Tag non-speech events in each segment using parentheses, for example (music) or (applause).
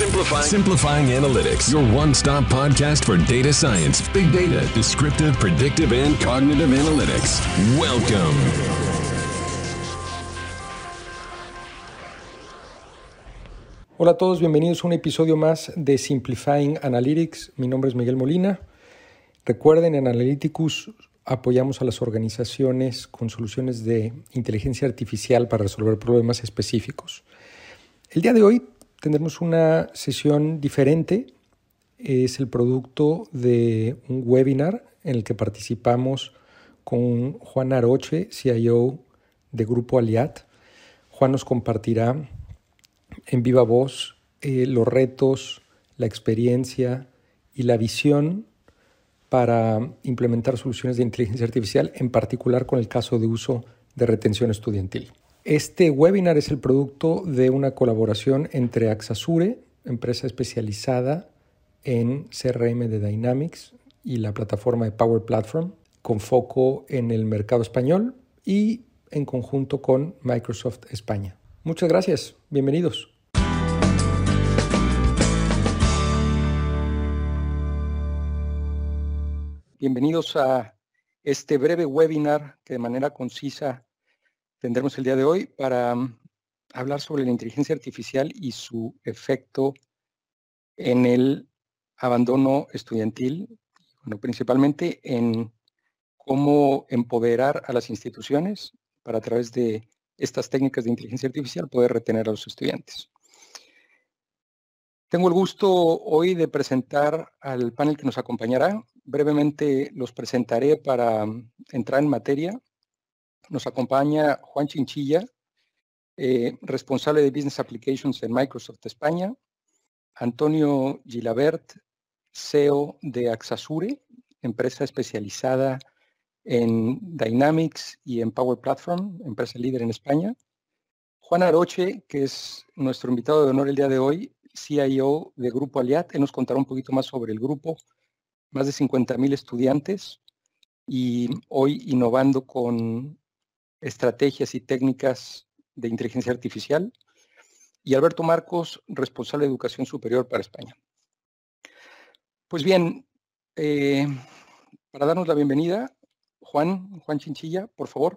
Simplifying. Simplifying Analytics, your one stop podcast for data science, big data, descriptive, predictive, and cognitive analytics. Welcome. Hola a todos, bienvenidos a un episodio más de Simplifying Analytics. Mi nombre es Miguel Molina. Recuerden, en Analyticus apoyamos a las organizaciones con soluciones de inteligencia artificial para resolver problemas específicos. El día de hoy tendremos una sesión diferente. Es el producto de un webinar en el que participamos con Juan Aroche, CIO de Grupo Aliat. Juan nos compartirá en viva voz eh, los retos, la experiencia y la visión para implementar soluciones de inteligencia artificial, en particular con el caso de uso de retención estudiantil. Este webinar es el producto de una colaboración entre Axasure, empresa especializada en CRM de Dynamics, y la plataforma de Power Platform, con foco en el mercado español y en conjunto con Microsoft España. Muchas gracias, bienvenidos. Bienvenidos a este breve webinar que de manera concisa tendremos el día de hoy para mm, hablar sobre la inteligencia artificial y su efecto en el abandono estudiantil, principalmente en cómo empoderar a las instituciones para a través de estas técnicas de inteligencia artificial poder retener a los estudiantes. Tengo el gusto hoy de presentar al panel que nos acompañará. Brevemente los presentaré para mm, entrar en materia nos acompaña Juan Chinchilla, eh, responsable de Business Applications en Microsoft España. Antonio Gilabert, CEO de Axasure, empresa especializada en Dynamics y en Power Platform, empresa líder en España. Juan Aroche, que es nuestro invitado de honor el día de hoy, CIO de Grupo Aliat. Nos contará un poquito más sobre el grupo, más de 50.000 estudiantes y hoy innovando con estrategias y técnicas de inteligencia artificial, y Alberto Marcos, responsable de educación superior para España. Pues bien, eh, para darnos la bienvenida, Juan, Juan Chinchilla, por favor.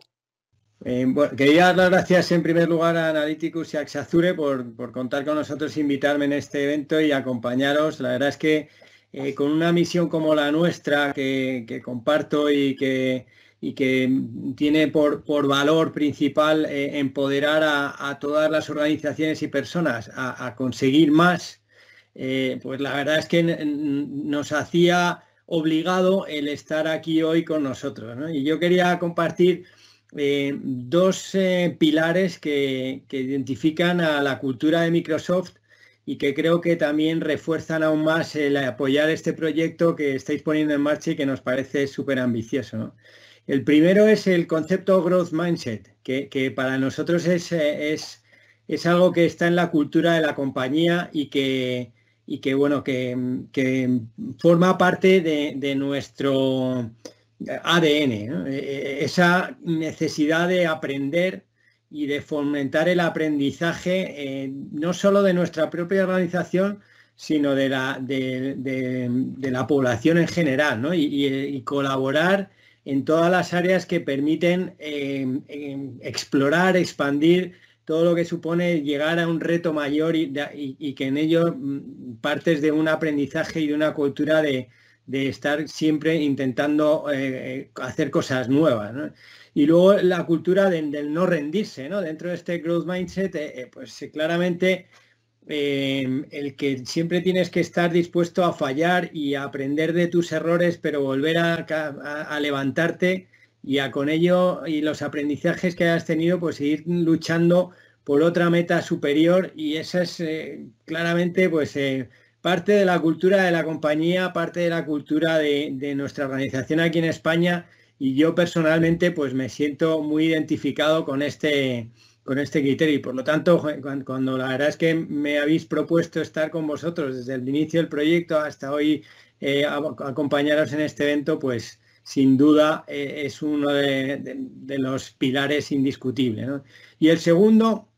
Eh, quería dar las gracias en primer lugar a Analyticus y a Axazure por, contar con nosotros, invitarme en este evento y acompañaros. La verdad es que eh, con una misión como la nuestra que comparto y que y que tiene por, valor principal eh, empoderar a, todas las organizaciones y personas a, conseguir más, eh, pues la verdad es que nos hacía obligado el estar aquí hoy con nosotros. Y yo quería compartir eh, dos pilares que, que identifican a la cultura de Microsoft y que creo que también refuerzan aún más el apoyar este proyecto que estáis poniendo en marcha y que nos parece súper ambicioso. El primero es el concepto growth mindset, que, para nosotros eh, es, es, algo que está en la cultura de la compañía y que, y que bueno, que, forma parte de, nuestro ADN. E, e, esa necesidad de aprender y de fomentar el aprendizaje eh, no solo de nuestra propia organización, sino de la, de, la población en general, y colaborar en todas las áreas que permiten em, em, explorar, expandir todo lo que supone llegar a un reto mayor y, que en ello mm, partes de un aprendizaje y de una cultura de, estar siempre intentando eh, hacer cosas nuevas. Y luego la cultura del no rendirse. Dentro de este growth mindset, eh, eh, pues claramente Em, el que siempre tienes que estar dispuesto a fallar y a aprender de tus errores, pero volver a, levantarte y a con ello y los aprendizajes que has tenido, pues ir luchando por otra meta superior. Y esa es eh, claramente pues eh, parte de la cultura de la compañía, parte de la cultura de, nuestra organización aquí en España. Y yo personalmente pues me siento muy identificado con este con este criterio. Y por lo tanto, cuando, la verdad es que me habéis propuesto estar con vosotros desde el inicio del proyecto hasta hoy, eh, acompañaros en este evento, pues sin duda eh, es uno de, los pilares indiscutibles. Y el segundo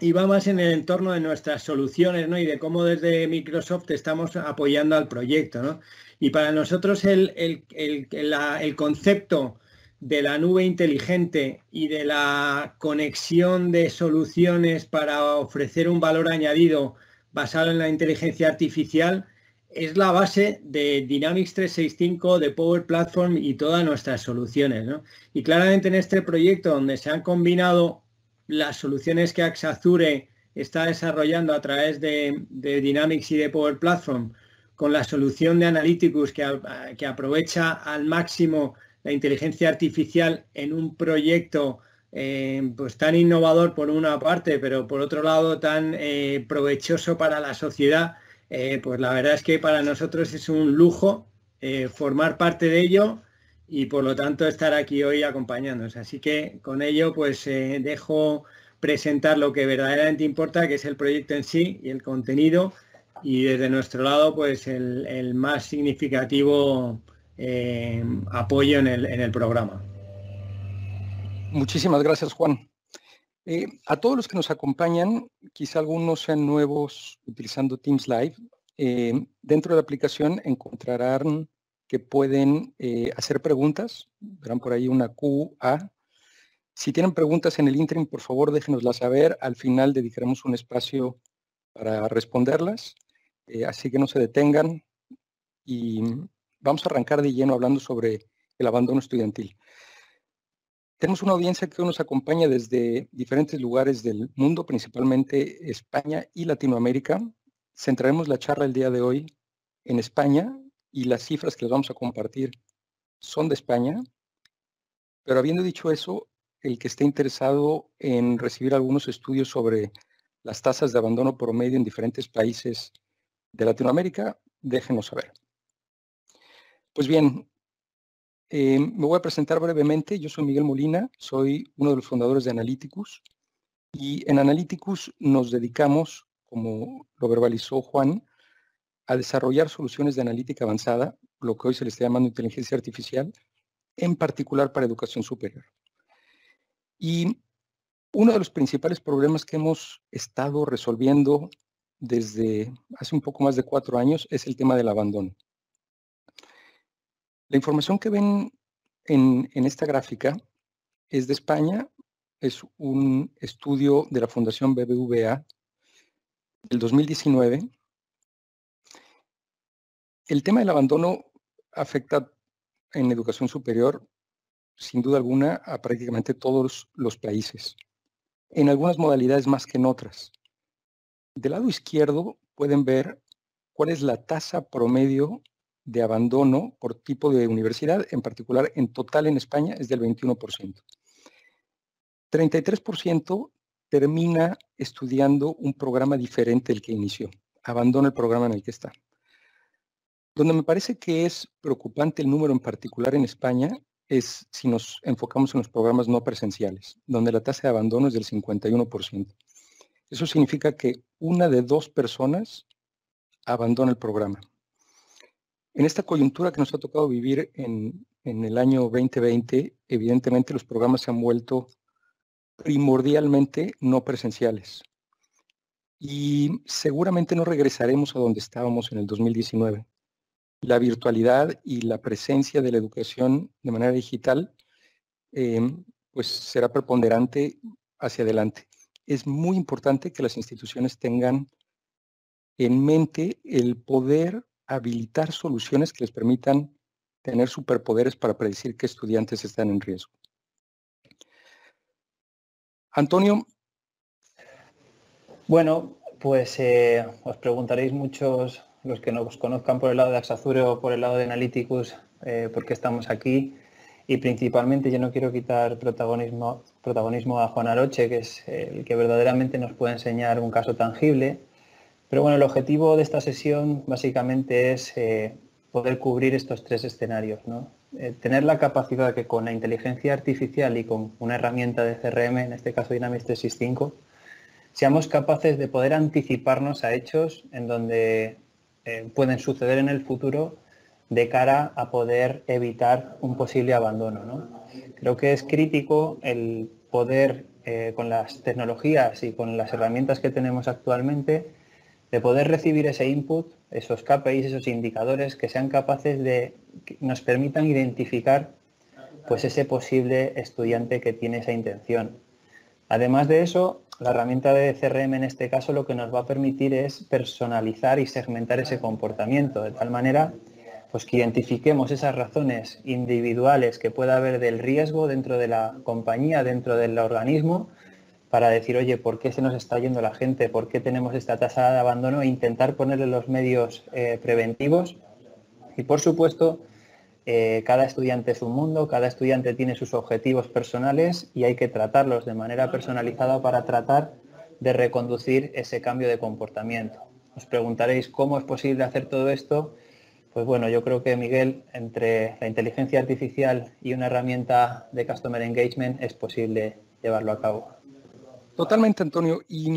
y más en el entorno de nuestras soluciones ¿no? y de cómo desde Microsoft estamos apoyando al proyecto. ¿no? Y para nosotros el, el, concepto de la nube inteligente y de la conexión de soluciones para ofrecer un valor añadido basado en la inteligencia artificial es la base de Dynamics 365, de Power Platform y todas nuestras soluciones. Y claramente en este proyecto donde se han combinado las soluciones que Axazure está desarrollando a través de, Dynamics y de Power Platform con la solución de Analyticus que, que, aprovecha al máximo la inteligencia artificial en un proyecto eh, pues tan innovador por una parte, pero por otro lado tan eh, provechoso para la sociedad, eh, pues la verdad es que para nosotros es un lujo formar parte de ello y por lo tanto estar aquí hoy acompañándonos. Así que con ello pues dejo presentar lo que verdaderamente importa, que es el proyecto en sí y el contenido y desde nuestro lado pues el, más significativo eh, apoyo en el, programa. Muchísimas gracias Juan. Eh, a todos los que nos acompañan, quizá algunos sean nuevos utilizando Teams Live, dentro de la aplicación encontrarán que pueden eh, hacer preguntas. Verán por ahí una QA. Si tienen preguntas en el interim, por favor, déjenoslas saber. Al final dedicaremos un espacio para responderlas. Eh, así que no se detengan. Y vamos a arrancar de lleno hablando sobre el abandono estudiantil. Tenemos una audiencia que nos acompaña desde diferentes lugares del mundo, principalmente España y Latinoamérica. Centraremos la charla el día de hoy en España y las cifras que les vamos a compartir son de España. Pero habiendo dicho eso, el que esté interesado en recibir algunos estudios sobre las tasas de abandono promedio en diferentes países de Latinoamérica, déjenos saber. Pues bien, eh, me voy a presentar brevemente. Yo soy Miguel Molina, soy uno de los fundadores de Analyticus y en Analyticus nos dedicamos, como lo verbalizó Juan, a desarrollar soluciones de analítica avanzada, lo que hoy se le está llamando inteligencia artificial, en particular para educación superior. Y uno de los principales problemas que hemos estado resolviendo desde hace un poco más de cuatro años es el tema del abandono. La información que ven en, esta gráfica es de España, es un estudio de la Fundación BBVA del 2019 el tema del abandono afecta en educación superior, sin duda alguna, a prácticamente todos los países, en algunas modalidades más que en otras. Del lado izquierdo pueden ver cuál es la tasa promedio de abandono por tipo de universidad, en particular en total en España es del 21%. 33% termina estudiando un programa diferente del que inició, abandona el programa en el que está. Donde me parece que es preocupante el número en particular en España es si nos enfocamos en los programas no presenciales, donde la tasa de abandono es del 51%. Eso significa que una de dos personas abandona el programa. En esta coyuntura que nos ha tocado vivir en, en el año 2020, evidentemente los programas se han vuelto primordialmente no presenciales. Y seguramente no regresaremos a donde estábamos en el 2019 la virtualidad y la presencia de la educación de manera digital, em, pues será preponderante hacia adelante. Es muy importante que las instituciones tengan en mente el poder habilitar soluciones que les permitan tener superpoderes para predecir qué estudiantes están en riesgo. Antonio. Bueno, pues eh, os preguntaréis muchos los que nos conozcan por el lado de Axazure o por el lado de Analyticus, eh, porque estamos aquí. Y principalmente yo no quiero quitar protagonismo, protagonismo a Juan Aroche, que es el que verdaderamente nos puede enseñar un caso tangible. Pero bueno, el objetivo de esta sesión básicamente es eh, poder cubrir estos tres escenarios. Eh, tener la capacidad que con la inteligencia artificial y con una herramienta de CRM, en este caso Dynamics 365, seamos capaces de poder anticiparnos a hechos en donde eh, pueden suceder en el futuro de cara a poder evitar un posible abandono. Creo que es crítico el poder con las tecnologías y con las herramientas que tenemos actualmente, de poder recibir ese input, esos KPIs, esos indicadores que sean capaces de, que nos permitan identificar pues ese posible estudiante que tiene esa intención. Además de eso, la herramienta de CRM en este caso lo que nos va a permitir es personalizar y segmentar ese comportamiento, de tal manera pues que identifiquemos esas razones individuales que pueda haber del riesgo dentro de la compañía, dentro del organismo, para decir, oye, ¿por qué se nos está yendo la gente? ¿Por qué tenemos esta tasa de abandono? E intentar ponerle los medios eh, preventivos. Y por supuesto, eh, cada estudiante es un mundo, cada estudiante tiene sus objetivos personales y hay que tratarlos de manera personalizada para tratar de reconducir ese cambio de comportamiento. Os preguntaréis cómo es posible hacer todo esto pues bueno, yo creo que Miguel, entre la inteligencia artificial y una herramienta de Customer Engagement es posible llevarlo a cabo. Totalmente, Antonio. Y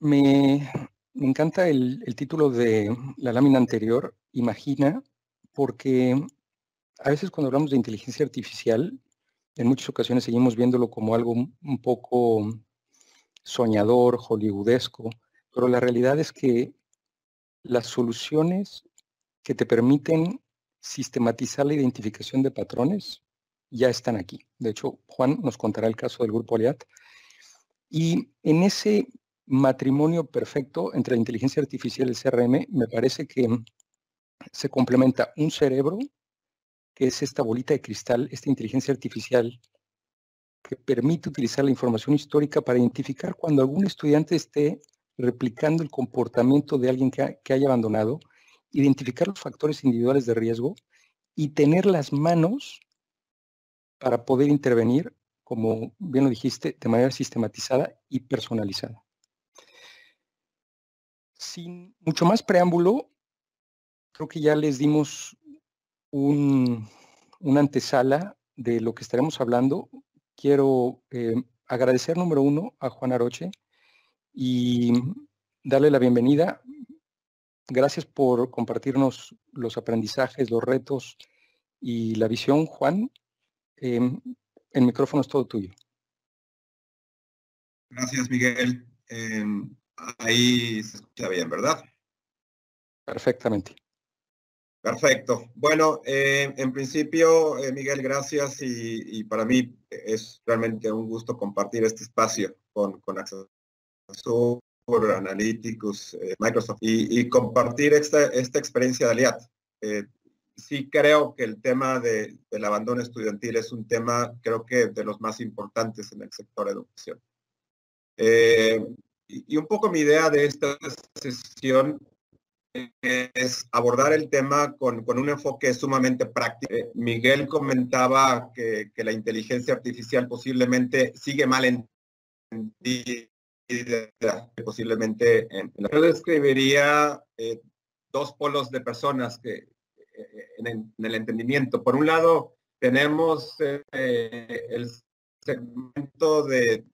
me, encanta el, el, título de la lámina anterior, Imagina, porque a veces cuando hablamos de inteligencia artificial, en muchas ocasiones seguimos viéndolo como algo un poco soñador, hollywoodesco, pero la realidad es que las soluciones que te permiten sistematizar la identificación de patrones ya están aquí. De hecho, Juan nos contará el caso del grupo Aliat. Y en ese matrimonio perfecto entre la inteligencia artificial y el CRM, me parece que se complementa un cerebro, que es esta bolita de cristal, esta inteligencia artificial, que permite utilizar la información histórica para identificar cuando algún estudiante esté replicando el comportamiento de alguien que, que haya abandonado identificar los factores individuales de riesgo y tener las manos para poder intervenir, como bien lo dijiste, de manera sistematizada y personalizada. Sin mucho más preámbulo, creo que ya les dimos un, una antesala de lo que estaremos hablando. Quiero eh, agradecer, número uno, a Juan Aroche y darle la bienvenida. Gracias por compartirnos los aprendizajes, los retos y la visión, Juan. Em, el micrófono es todo tuyo. Gracias, Miguel. Em, ahí se escucha bien, ¿verdad? Perfectamente. Perfecto. Bueno, eh, en principio, eh, Miguel, gracias y, para mí es realmente un gusto compartir este espacio con, con Access por Analytics, eh, Microsoft, y, compartir esta, esta experiencia de Aliat. Eh, sí creo que el tema de, del abandono estudiantil es un tema, creo que de los más importantes en el sector educación. Eh, y, un poco mi idea de esta sesión es abordar el tema con, con un enfoque sumamente práctico. Miguel comentaba que, que, la inteligencia artificial posiblemente sigue mal entendida posiblemente en, yo describiría eh, dos polos de personas que eh, en, el entendimiento. Por un lado, tenemos eh, el segmento de,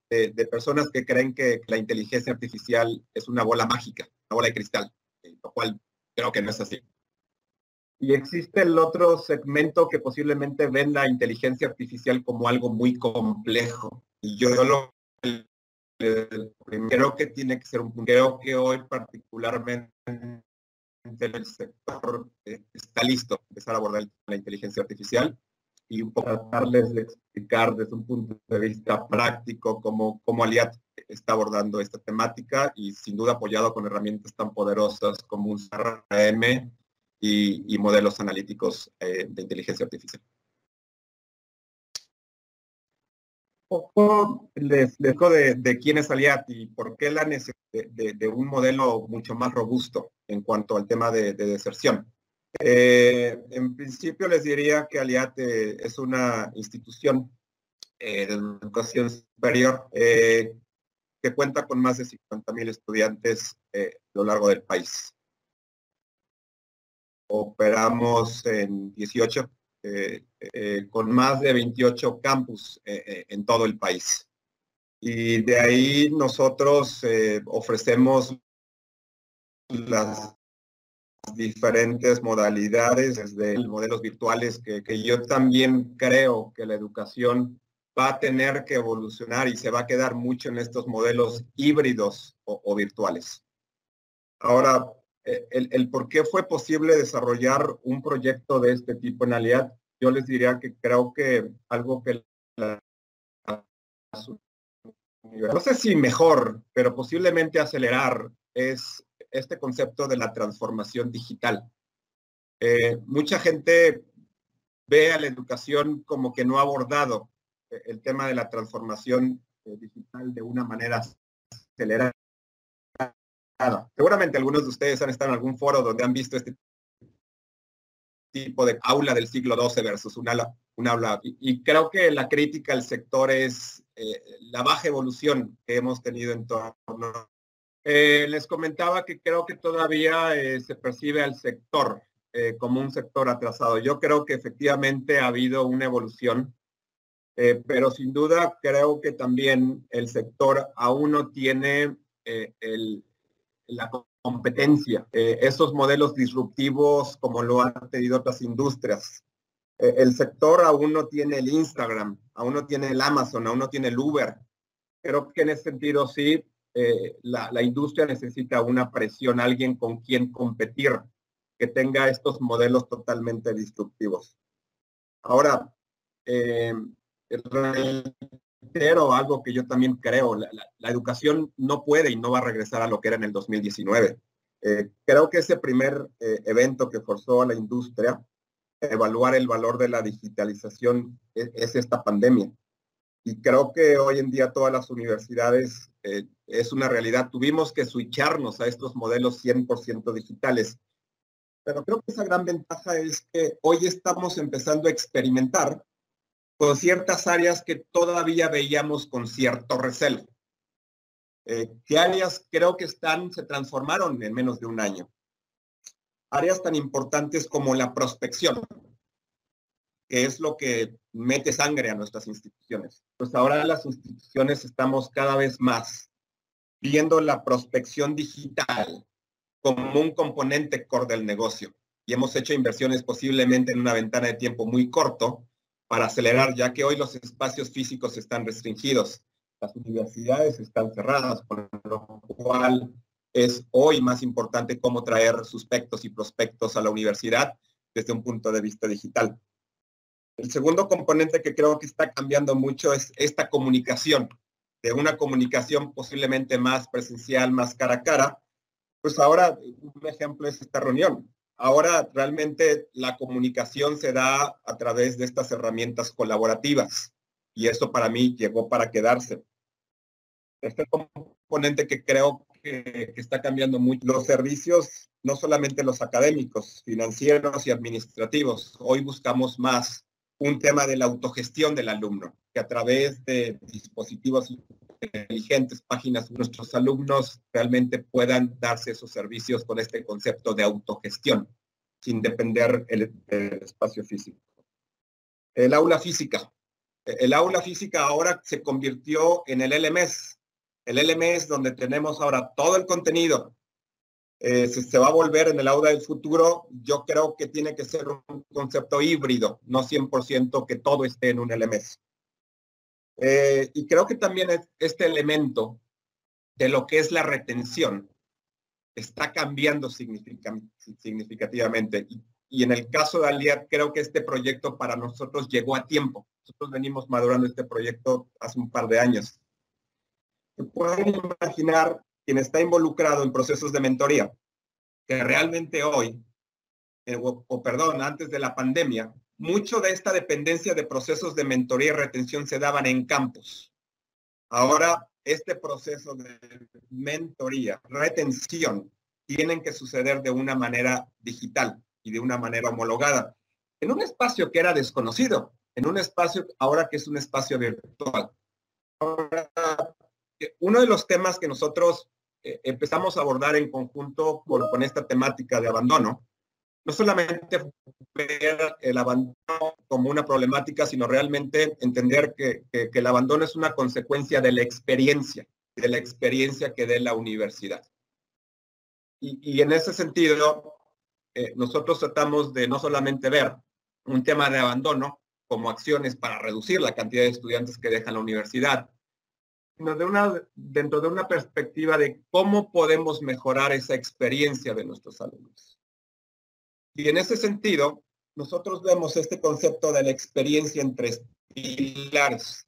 personas que creen que la inteligencia artificial es una bola mágica, una bola de cristal, lo cual creo que no es así. Y existe el otro segmento que posiblemente ven la inteligencia artificial como algo muy complejo. Y yo lo creo que tiene que ser un punto. Creo que hoy particularmente el sector eh, está listo empezar a abordar la inteligencia artificial y un poco tratarles de explicar desde un punto de vista práctico cómo, cómo Aliat está abordando esta temática y sin duda apoyado con herramientas tan poderosas como un CRM y, modelos analíticos eh, de inteligencia artificial. Poco les dejo de, quién es Aliat y por qué la necesidad de, un modelo mucho más robusto en cuanto al tema de, deserción. Eh, en principio les diría que Aliat eh, es una institución eh, de educación superior que cuenta con más de 50 mil estudiantes a lo largo del país. Operamos en 18 eh, eh, con más de 28 campus eh, en todo el país. Y de ahí nosotros ofrecemos las diferentes modalidades, desde modelos virtuales, que, yo también creo que la educación va a tener que evolucionar y se va a quedar mucho en estos modelos híbridos o, virtuales. Ahora, eh, el, por qué fue posible desarrollar un proyecto de este tipo en Aliad, yo les diría que creo que algo que no sé si mejor, pero posiblemente acelerar es este concepto de la transformación digital. Eh, mucha gente ve a la educación como que no ha abordado eh, el tema de la transformación digital de una manera acelerada. Seguramente algunos de ustedes han estado en algún foro donde han visto este tipo de aula del siglo XII versus un aula. Un. Y, creo que la crítica al sector es eh, la baja evolución que hemos tenido en torno. les comentaba que creo que todavía se percibe al sector eh, como un sector atrasado. Yo creo que efectivamente ha habido una evolución, eh, pero sin duda creo que también el sector aún no tiene eh, la competencia, esos modelos disruptivos como lo han tenido otras industrias. el sector aún no tiene el Instagram, aún no tiene el Amazon, aún no tiene el Uber. Creo que en ese sentido sí, la, la industria necesita una presión, alguien con quien competir que tenga estos modelos totalmente destructivos. Ahora, eh, reitero algo que yo también creo, la, educación no puede y no va a regresar a lo que era en el 2019. Eh, creo que ese primer eh, evento que forzó a la industria a evaluar el valor de la digitalización es, es, esta pandemia. Y creo que hoy en día todas las universidades eh, es una realidad. Tuvimos que switcharnos a estos modelos 100% digitales pero creo que esa gran ventaja es que hoy estamos empezando a experimentar con ciertas áreas que todavía veíamos con cierto recelo. Eh, ¿Qué áreas creo que están, se transformaron en menos de un año? Áreas tan importantes como la prospección, que es lo que mete sangre a nuestras instituciones. Pues ahora las instituciones estamos cada vez más viendo la prospección digital como un componente core del negocio. Y hemos hecho inversiones posiblemente en una ventana de tiempo muy corto para acelerar, ya que hoy los espacios físicos están restringidos. Las universidades están cerradas, por lo cual es hoy más importante cómo traer suspectos y prospectos a la universidad desde un punto de vista digital. El segundo componente que creo que está cambiando mucho es esta comunicación, de una comunicación posiblemente más presencial, más cara a cara, pues ahora, un ejemplo es esta reunión. Ahora realmente la comunicación se da a través de estas herramientas colaborativas y eso para mí llegó para quedarse. Este componente que creo que, está cambiando mucho, los servicios, no solamente los académicos, financieros y administrativos, hoy buscamos más un tema de la autogestión del alumno, que a través de dispositivos inteligentes, páginas, nuestros alumnos realmente puedan darse esos servicios con este concepto de autogestión, sin depender del espacio físico. El aula física. El aula física ahora se convirtió en el LMS. El LMS donde tenemos ahora todo el contenido. Eh, se, va a volver en el aula del futuro. Yo creo que tiene que ser un concepto híbrido, no 100% que todo esté en un LMS. Eh, y creo que también este elemento de lo que es la retención está cambiando significativamente. Y, en el caso de Aliad, creo que este proyecto para nosotros llegó a tiempo. Nosotros venimos madurando este proyecto hace un par de años. Pueden imaginar quien está involucrado en procesos de mentoría, que realmente hoy, eh, o perdón, antes de la pandemia, mucho de esta dependencia de procesos de mentoría y retención se daban en campos. Ahora, este proceso de mentoría, retención, tienen que suceder de una manera digital y de una manera homologada, en un espacio que era desconocido, en un espacio ahora que es un espacio virtual. uno de los temas que nosotros eh, empezamos a abordar en conjunto con esta temática de abandono no solamente ver el abandono como una problemática, sino realmente entender que, el abandono es una consecuencia de la experiencia, de la experiencia que dé la universidad. Y, en ese sentido, eh, nosotros tratamos de no solamente ver un tema de abandono, como acciones para reducir la cantidad de estudiantes que dejan la universidad, sino de una, dentro de una perspectiva de cómo podemos mejorar esa experiencia de nuestros alumnos. Y en ese sentido, nosotros vemos este concepto de la experiencia en tres pilares.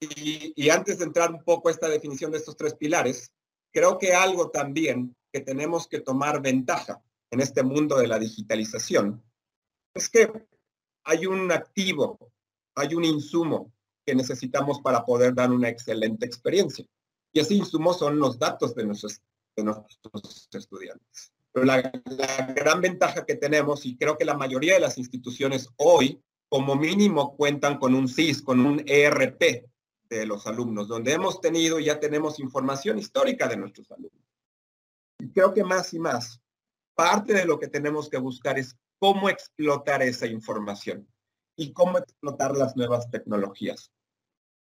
Y, antes de entrar un poco a esta definición de estos tres pilares, creo que algo también que tenemos que tomar ventaja en este mundo de la digitalización es que hay un activo, hay un insumo que necesitamos para poder dar una excelente experiencia. Y ese insumo son los datos de nuestros estudiantes. Pero la, gran ventaja que tenemos, y creo que la mayoría de las instituciones hoy, como mínimo, cuentan con un CIS, con un ERP de los alumnos, donde hemos tenido y ya tenemos información histórica de nuestros alumnos. Y creo que más y más, parte de lo que tenemos que buscar es cómo explotar esa información y cómo explotar las nuevas tecnologías.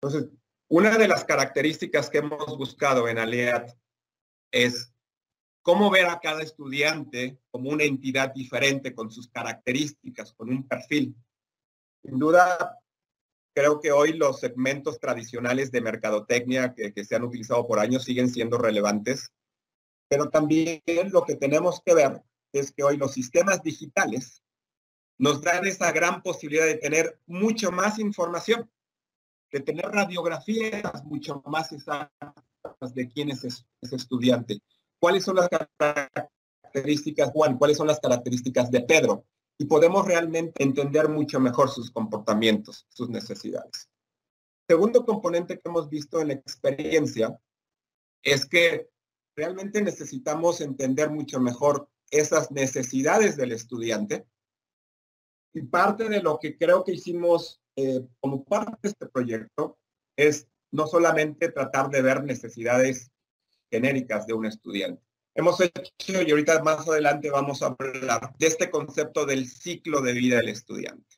Entonces, una de las características que hemos buscado en Aliat es cómo ver a cada estudiante como una entidad diferente con sus características, con un perfil. Sin duda, creo que hoy los segmentos tradicionales de mercadotecnia que, se han utilizado por años siguen siendo relevantes, pero también lo que tenemos que ver es que hoy los sistemas digitales nos dan esa gran posibilidad de tener mucho más información, de tener radiografías mucho más exactas de quién es ese estudiante, cuáles son las características Juan, cuáles son las características de Pedro, y podemos realmente entender mucho mejor sus comportamientos, sus necesidades. Segundo componente que hemos visto en la experiencia es que realmente necesitamos entender mucho mejor esas necesidades del estudiante. Y parte de lo que creo que hicimos eh, como parte de este proyecto es no solamente tratar de ver necesidades genéricas de un estudiante. Hemos hecho, y ahorita más adelante vamos a hablar de este concepto del ciclo de vida del estudiante.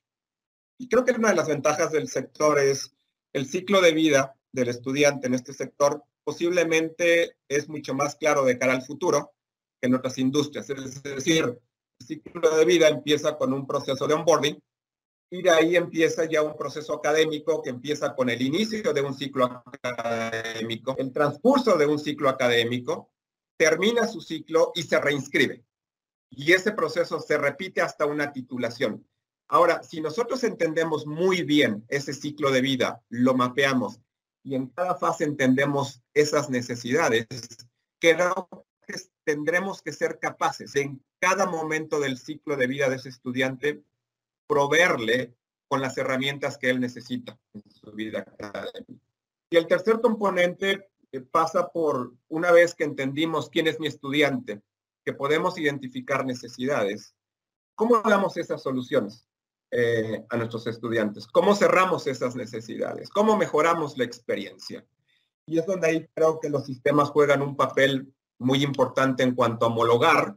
Y creo que una de las ventajas del sector es el ciclo de vida del estudiante en este sector posiblemente es mucho más claro de cara al futuro que en otras industrias. Es decir, el ciclo de vida empieza con un proceso de onboarding y de ahí empieza ya un proceso académico que empieza con el inicio de un ciclo académico, el transcurso de un ciclo académico, termina su ciclo y se reinscribe. Y ese proceso se repite hasta una titulación. Ahora, si nosotros entendemos muy bien ese ciclo de vida, lo mapeamos y en cada fase entendemos esas necesidades, que tendremos que ser capaces en cada momento del ciclo de vida de ese estudiante proveerle con las herramientas que él necesita en su vida. Y el tercer componente pasa por, una vez que entendimos quién es mi estudiante, que podemos identificar necesidades, ¿cómo damos esas soluciones? eh, a nuestros estudiantes, cómo cerramos esas necesidades, cómo mejoramos la experiencia. Y es donde ahí creo que los sistemas juegan un papel muy importante en cuanto a homologar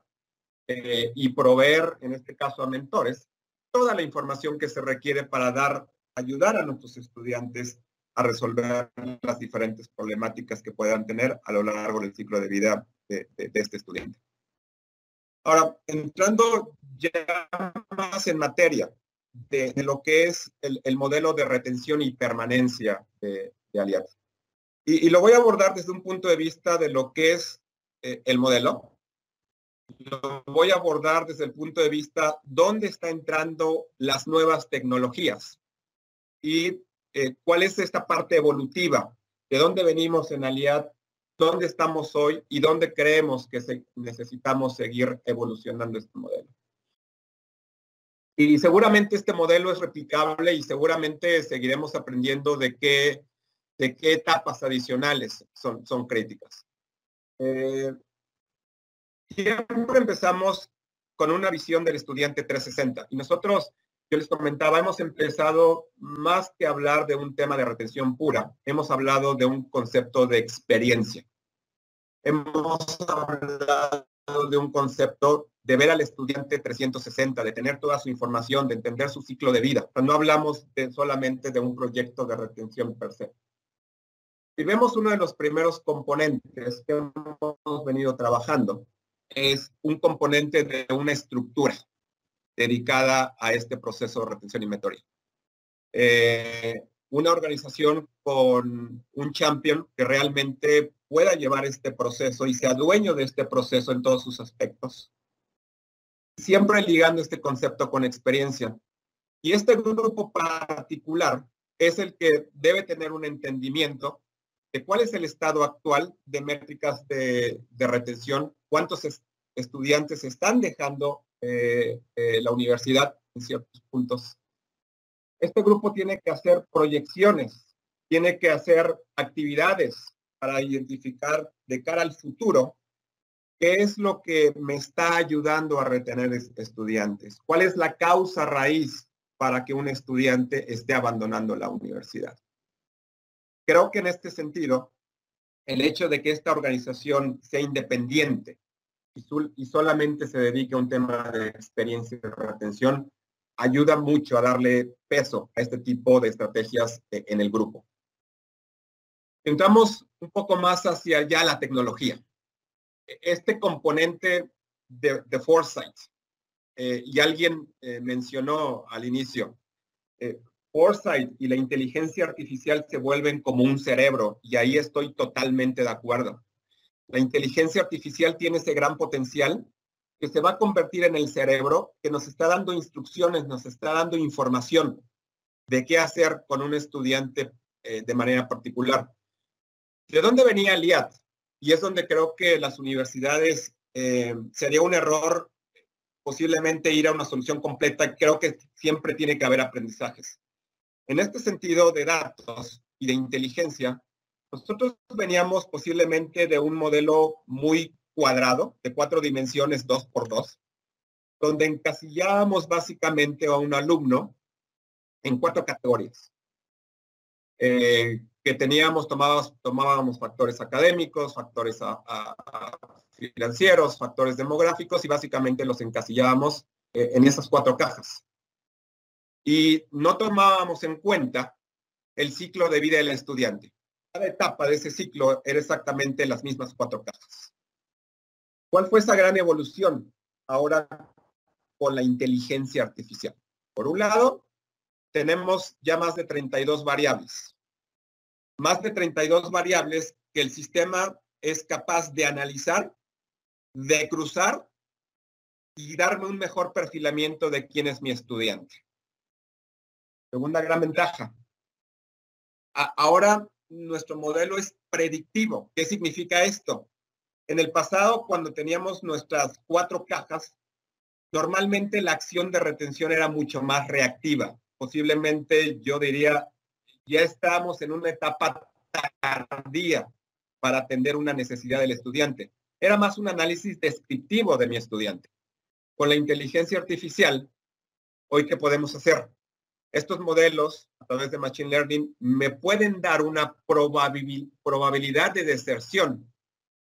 eh, y proveer, en este caso a mentores, toda la información que se requiere para dar, ayudar a nuestros estudiantes a resolver las diferentes problemáticas que puedan tener a lo largo del ciclo de vida de, este estudiante. Ahora, entrando ya más en materia, de, lo que es el, el, modelo de retención y permanencia de. Y, y, lo voy a abordar desde un punto de vista de lo que es eh, el modelo. Lo voy a abordar desde el punto de vista dónde está entrando las nuevas tecnologías y eh, cuál es esta parte evolutiva, de dónde venimos en Aliad, dónde estamos hoy y dónde creemos que necesitamos seguir evolucionando este modelo. Y seguramente este modelo es replicable y seguramente seguiremos aprendiendo de qué, de qué etapas adicionales son, son críticas. Eh, siempre empezamos con una visión del estudiante 360 y nosotros, yo les comentaba, hemos empezado más que hablar de un tema de retención pura, hemos hablado de un concepto de experiencia. Hemos hablado de un concepto de ver al estudiante 360, de tener toda su información, de entender su ciclo de vida. No hablamos solamente de un proyecto de retención per se. Si vemos uno de los primeros componentes que hemos venido trabajando, es un componente de una estructura dedicada a este proceso de retención y mentoría. eh, una organización con un champion que realmente pueda llevar este proceso y sea dueño de este proceso en todos sus aspectos. Siempre ligando este concepto con experiencia. Y este grupo particular es el que debe tener un entendimiento de cuál es el estado actual de métricas de, retención, cuántos estudiantes están dejando eh, eh, la universidad en ciertos puntos. Este grupo tiene que hacer proyecciones, tiene que hacer actividades para identificar de cara al futuro qué es lo que me está ayudando a retener estudiantes, cuál es la causa raíz para que un estudiante esté abandonando la universidad. Creo que en este sentido, el hecho de que esta organización sea independiente y, solamente se dedique a un tema de experiencia de retención, ayuda mucho a darle peso a este tipo de estrategias e, en el grupo. Entramos un poco más hacia ya la tecnología. Este componente de, foresight, eh, y alguien eh, mencionó al inicio, eh, foresight y la inteligencia artificial se vuelven como un cerebro, y ahí estoy totalmente de acuerdo. La inteligencia artificial tiene ese gran potencial que se va a convertir en el cerebro que nos está dando instrucciones, nos está dando información de qué hacer con un estudiante eh, de manera particular. ¿De dónde venía el IAT? Y es donde creo que las universidades eh, sería un error posiblemente ir a una solución completa. Creo que siempre tiene que haber aprendizajes. En este sentido de datos y de inteligencia, nosotros veníamos posiblemente de un modelo muy cuadrado, de cuatro dimensiones, dos por dos, donde encasillábamos básicamente a un alumno en cuatro categorías. Eh, que teníamos, tomábamos, tomábamos factores académicos, factores financieros, factores demográficos y básicamente los encasillábamos eh, en esas cuatro cajas. Y no tomábamos en cuenta el ciclo de vida del estudiante cada etapa de ese ciclo era exactamente las mismas cuatro cajas. ¿Cuál fue esa gran evolución ahora con la inteligencia artificial? Por un lado, tenemos ya más de 32 variables. Más de 32 variables que el sistema es capaz de analizar, de cruzar y darme un mejor perfilamiento de quién es mi estudiante. Segunda gran ventaja. ahora nuestro modelo es predictivo. ¿Qué significa esto? En el pasado, cuando teníamos nuestras cuatro cajas, normalmente la acción de retención era mucho más reactiva. Posiblemente yo diría, ya estamos en una etapa tardía para atender una necesidad del estudiante. Era más un análisis descriptivo de mi estudiante. Con la inteligencia artificial, hoy, ¿qué podemos hacer? Estos modelos a través de Machine Learning me pueden dar una probabilidad de deserción.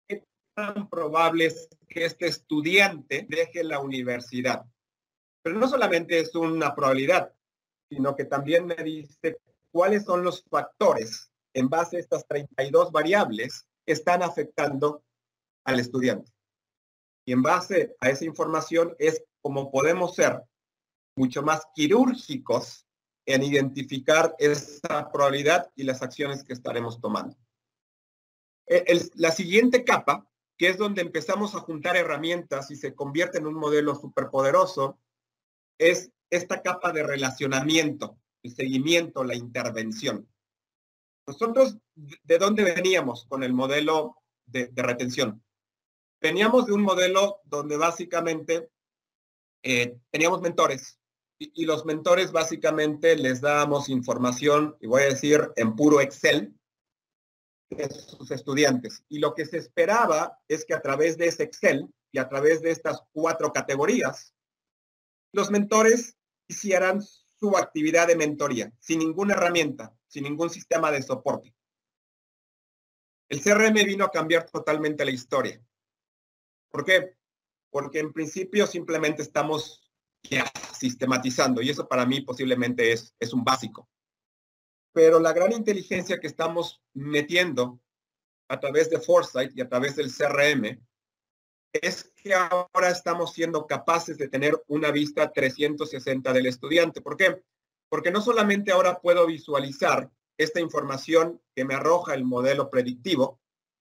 ¿Qué tan probable que este estudiante deje la universidad? Pero no solamente es una probabilidad, sino que también me dice cuáles son los factores en base a estas 32 variables que están afectando al estudiante. Y en base a esa información es como podemos ser mucho más quirúrgicos en identificar esa probabilidad y las acciones que estaremos tomando. E, la siguiente capa, que es donde empezamos a juntar herramientas y se convierte en un modelo superpoderoso, es esta capa de relacionamiento, el seguimiento, la intervención. Nosotros, ¿de dónde veníamos con el modelo de, retención? Veníamos de un modelo donde básicamente eh, teníamos mentores, y, los mentores básicamente les damos información, y voy a decir en puro Excel, de sus estudiantes. Y lo que se esperaba es que a través de ese Excel y a través de estas cuatro categorías, los mentores hicieran su actividad de mentoría, sin ninguna herramienta, sin ningún sistema de soporte. El CRM vino a cambiar totalmente la historia. ¿Por qué? Porque en principio simplemente estamos ya sistematizando y eso para mí posiblemente es, es un básico. Pero la gran inteligencia que estamos metiendo a través de Foresight y a través del CRM es que ahora estamos siendo capaces de tener una vista 360 del estudiante. ¿Por qué? porque no solamente ahora puedo visualizar esta información que me arroja el modelo predictivo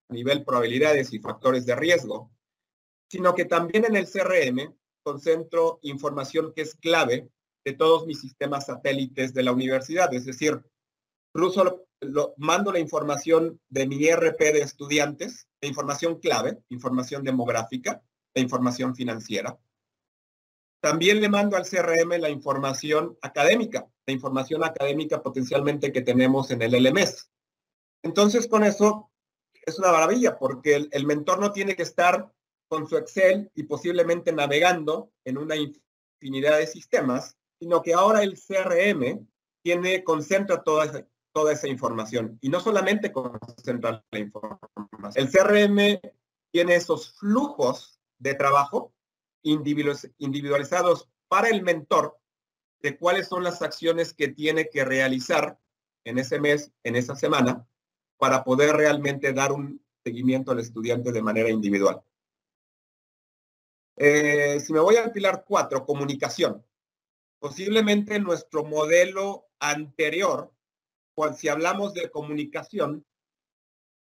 a nivel probabilidades y factores de riesgo, sino que también en el CRM concentro información que es clave de todos mis sistemas satélites de la universidad, es decir, incluso lo, mando la información de mi IRP de estudiantes, la información clave, información demográfica, la información financiera. También le mando al CRM la información académica, la información académica potencialmente que tenemos en el LMS. Entonces, con eso es una maravilla, porque el mentor no tiene que estar con su Excel y posiblemente navegando en una infinidad de sistemas, sino que ahora el CRM tiene, concentra toda esa, toda esa información. Y no solamente concentra la información. El CRM tiene esos flujos de trabajo individualizados para el mentor de cuáles son las acciones que tiene que realizar en ese mes, en esa semana, para poder realmente dar un seguimiento al estudiante de manera individual. Eh, si me voy al pilar 4, comunicación. Posiblemente nuestro modelo anterior, si hablamos de comunicación,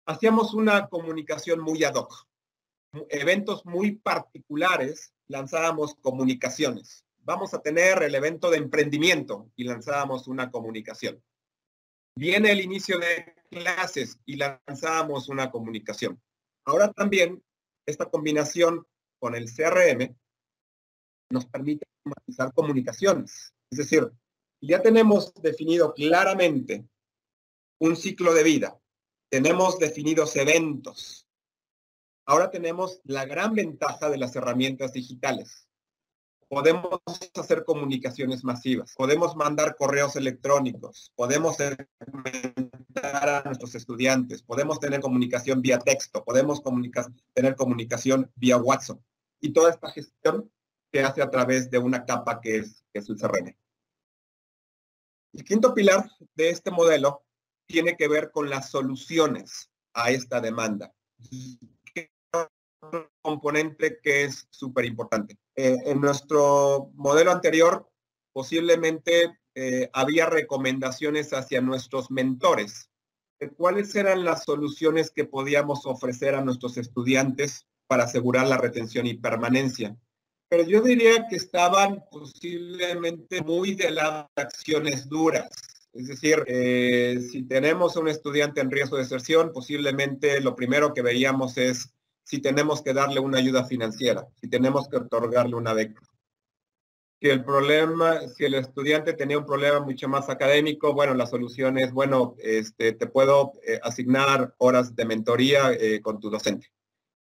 hacíamos una comunicación muy ad hoc. Eventos muy particulares, lanzábamos comunicaciones. Vamos a tener el evento de emprendimiento y lanzábamos una comunicación. Viene el inicio de clases y lanzábamos una comunicación. Ahora también esta combinación con el CRM nos permite automatizar comunicaciones. Es decir, ya tenemos definido claramente un ciclo de vida, tenemos definidos eventos. Ahora tenemos la gran ventaja de las herramientas digitales. Podemos hacer comunicaciones masivas, podemos mandar correos electrónicos, podemos a nuestros estudiantes, podemos tener comunicación vía texto, podemos tener comunicación vía WhatsApp y toda esta gestión se hace a través de una capa que es, que el CRM. El quinto pilar de este modelo tiene que ver con las soluciones a esta demanda. Componente que es súper importante. Eh, en nuestro modelo anterior, posiblemente eh, había recomendaciones hacia nuestros mentores. ¿Cuáles eran las soluciones que podíamos ofrecer a nuestros estudiantes para asegurar la retención y permanencia. Pero yo diría que estaban posiblemente muy de las acciones duras. Es decir, eh, si tenemos un estudiante en riesgo de deserción, posiblemente lo primero que veíamos es si tenemos que darle una ayuda financiera, si tenemos que otorgarle una beca. Si el problema, si el estudiante tenía un problema mucho más académico, bueno, la solución es, bueno, este, te puedo eh, asignar horas de mentoría eh, con tu docente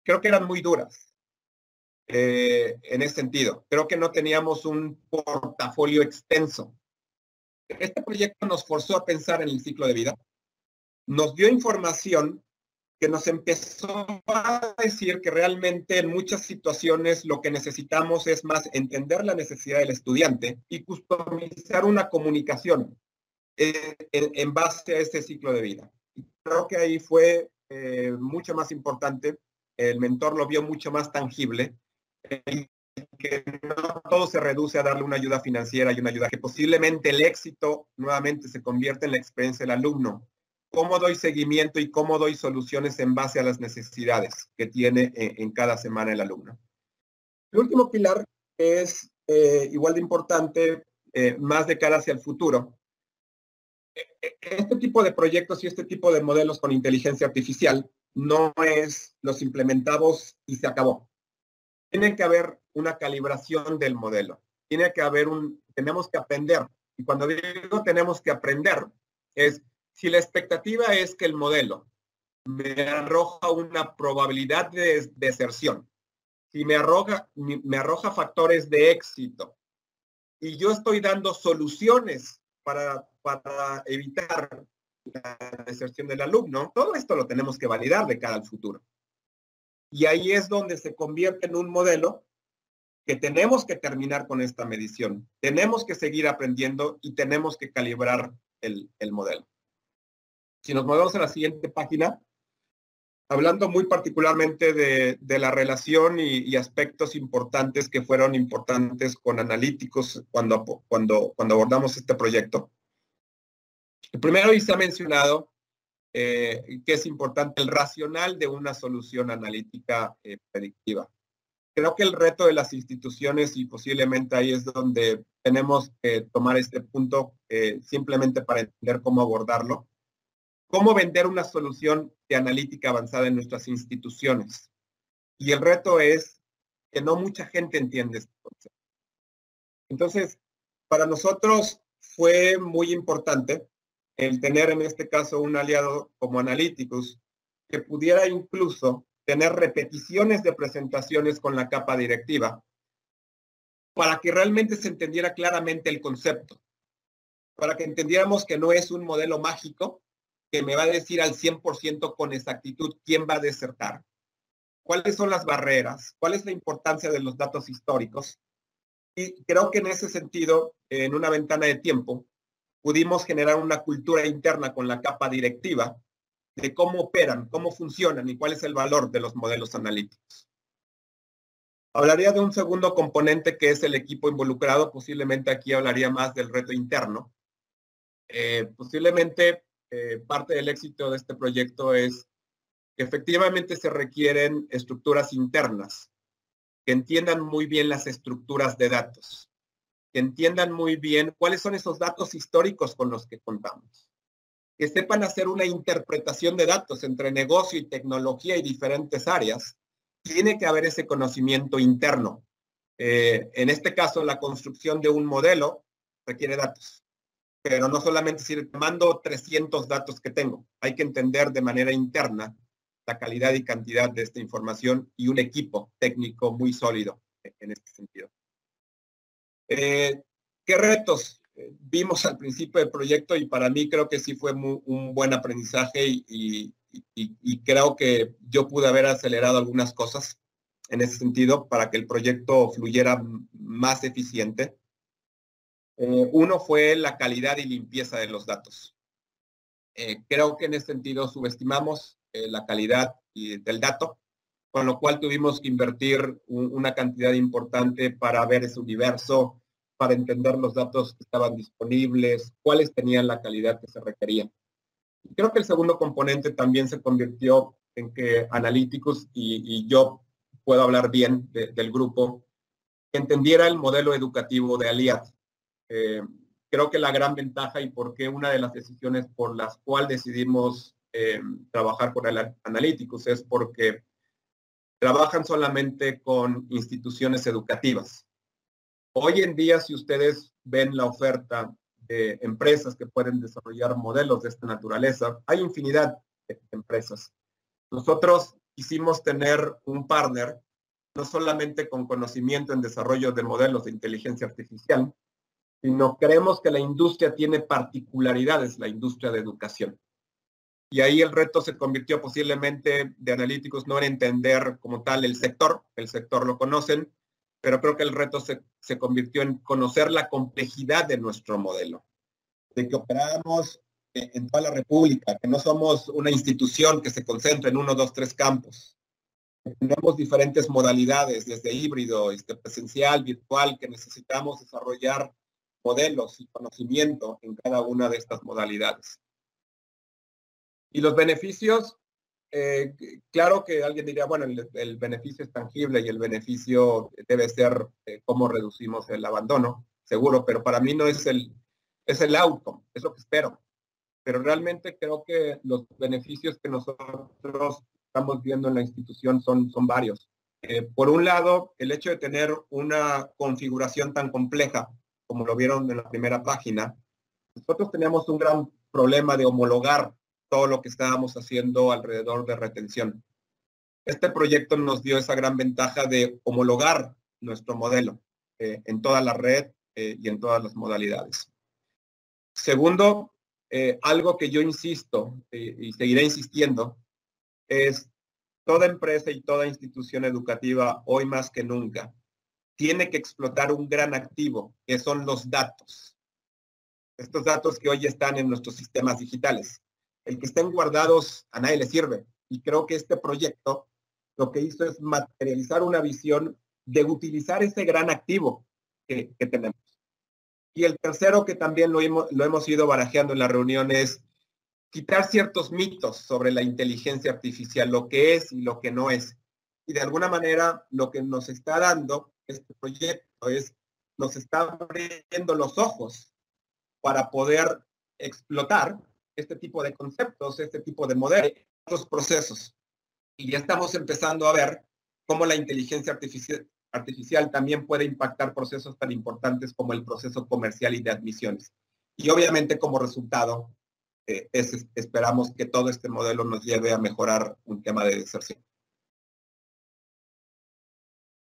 creo que eran muy duras eh, en ese sentido. Creo que no teníamos un portafolio extenso. Este proyecto nos forzó a pensar en el ciclo de vida, nos dio información que nos empezó a decir que realmente en muchas situaciones lo que necesitamos es más entender la necesidad del estudiante y customizar una comunicación eh, en, base a ese ciclo de vida. Creo que ahí fue eh, mucho más importante el mentor lo vio mucho más tangible, que no todo se reduce a darle una ayuda financiera y una ayuda que posiblemente el éxito nuevamente se convierte en la experiencia del alumno. ¿Cómo doy seguimiento y cómo doy soluciones en base a las necesidades que tiene en, cada semana el alumno? El último pilar es eh, igual de importante, eh, más de cara hacia el futuro. E, e, este tipo de proyectos y este tipo de modelos con inteligencia artificial no es los implementamos y se acabó. Tiene que haber una calibración del modelo. Tiene que haber un, tenemos que aprender. Y cuando digo tenemos que aprender, es si la expectativa es que el modelo me arroja una probabilidad de deserción, si me arroja, me arroja factores de éxito y yo estoy dando soluciones para, para evitar la deserción del alumno, todo esto lo tenemos que validar de cara al futuro. Y ahí es donde se convierte en un modelo que tenemos que terminar con esta medición. Tenemos que seguir aprendiendo y tenemos que calibrar el, el modelo. Si nos movemos a la siguiente página, hablando muy particularmente de, la relación y, aspectos importantes que fueron importantes con analíticos cuando, cuando, cuando abordamos este proyecto. El primero, y se ha mencionado, eh, que es importante, el racional de una solución analítica eh, predictiva. Creo que el reto de las instituciones, y posiblemente ahí es donde tenemos que tomar este punto eh, simplemente para entender cómo abordarlo, cómo vender una solución de analítica avanzada en nuestras instituciones. Y el reto es que no mucha gente entiende este concepto. Entonces, para nosotros fue muy importante el tener en este caso un aliado como Analyticus que pudiera incluso tener repeticiones de presentaciones con la capa directiva para que realmente se entendiera claramente el concepto, para que entendiéramos que no es un modelo mágico que me va a decir al 100% con exactitud quién va a desertar, cuáles son las barreras, cuál es la importancia de los datos históricos. Y creo que en ese sentido, en una ventana de tiempo, pudimos generar una cultura interna con la capa directiva de cómo operan, cómo funcionan y cuál es el valor de los modelos analíticos. Hablaría de un segundo componente que es el equipo involucrado. Posiblemente aquí hablaría más del reto interno. Eh, posiblemente eh, parte del éxito de este proyecto es que efectivamente se requieren estructuras internas que entiendan muy bien las estructuras de datos que entiendan muy bien cuáles son esos datos históricos con los que contamos, que sepan hacer una interpretación de datos entre negocio y tecnología y diferentes áreas, tiene que haber ese conocimiento interno. Eh, en este caso, la construcción de un modelo requiere datos, pero no solamente te mando 300 datos que tengo, hay que entender de manera interna la calidad y cantidad de esta información y un equipo técnico muy sólido en este sentido. Eh, ¿Qué retos eh, vimos al principio del proyecto? Y para mí creo que sí fue un buen aprendizaje y, creo que yo pude haber acelerado algunas cosas en ese sentido para que el proyecto fluyera más eficiente. Eh, uno fue la calidad y limpieza de los datos. creo que en ese sentido subestimamos la calidad del dato, con lo cual tuvimos que invertir una cantidad importante para ver ese universo, para entender los datos que estaban disponibles, cuáles tenían la calidad que se requería. Creo que el segundo componente también se convirtió en que analíticos, y, yo puedo hablar bien del grupo, entendiera el modelo educativo de Aliad. Eh, creo que la gran ventaja y por qué una de las decisiones por las cuales decidimos eh, trabajar con analíticos es porque trabajan solamente con instituciones educativas. Hoy en día, si ustedes ven la oferta de empresas que pueden desarrollar modelos de esta naturaleza, hay infinidad de empresas. Nosotros quisimos tener un partner no solamente con conocimiento en desarrollo de modelos de inteligencia artificial, sino creemos que la industria tiene particularidades, la industria de educación. Y ahí el reto se convirtió posiblemente de analíticos no en entender como tal el sector, el sector lo conocen, pero creo que el reto se, se convirtió en conocer la complejidad de nuestro modelo, de que operamos en toda la República, que no somos una institución que se concentra en uno, dos, tres campos. Tenemos diferentes modalidades, desde híbrido, este, presencial, virtual, que necesitamos desarrollar modelos y conocimiento en cada una de estas modalidades. Y los beneficios, eh, claro que alguien diría, bueno, el, beneficio es tangible y el beneficio debe ser eh, cómo reducimos el abandono, seguro, pero para mí no es el, es el outcome, es lo que espero. Pero realmente creo que los beneficios que nosotros estamos viendo en la institución son, son varios. Eh, por un lado, el hecho de tener una configuración tan compleja, como lo vieron en la primera página, nosotros teníamos un gran problema de homologar todo lo que estábamos haciendo alrededor de retención. Este proyecto nos dio esa gran ventaja de homologar nuestro modelo eh, en toda la red eh, y en todas las modalidades. Segundo, eh, algo que yo insisto y seguiré insistiendo es toda empresa y toda institución educativa hoy más que nunca tiene que explotar un gran activo que son los datos. Estos datos que hoy están en nuestros sistemas digitales el que estén guardados a nadie le sirve. Y creo que este proyecto lo que hizo es materializar una visión de utilizar ese gran activo que, tenemos. Y el tercero que también lo hemos, ido barajeando en la reunión es quitar ciertos mitos sobre la inteligencia artificial, lo que es y lo que no es. Y de alguna manera lo que nos está dando este proyecto es, nos está abriendo los ojos para poder explotar este tipo de conceptos, este tipo de modelos, estos procesos. Y ya estamos empezando a ver cómo la inteligencia artificial, también puede impactar procesos tan importantes como el proceso comercial y de admisiones. Y obviamente como resultado, eh, es, esperamos que todo este modelo nos lleve a mejorar un tema de deserción.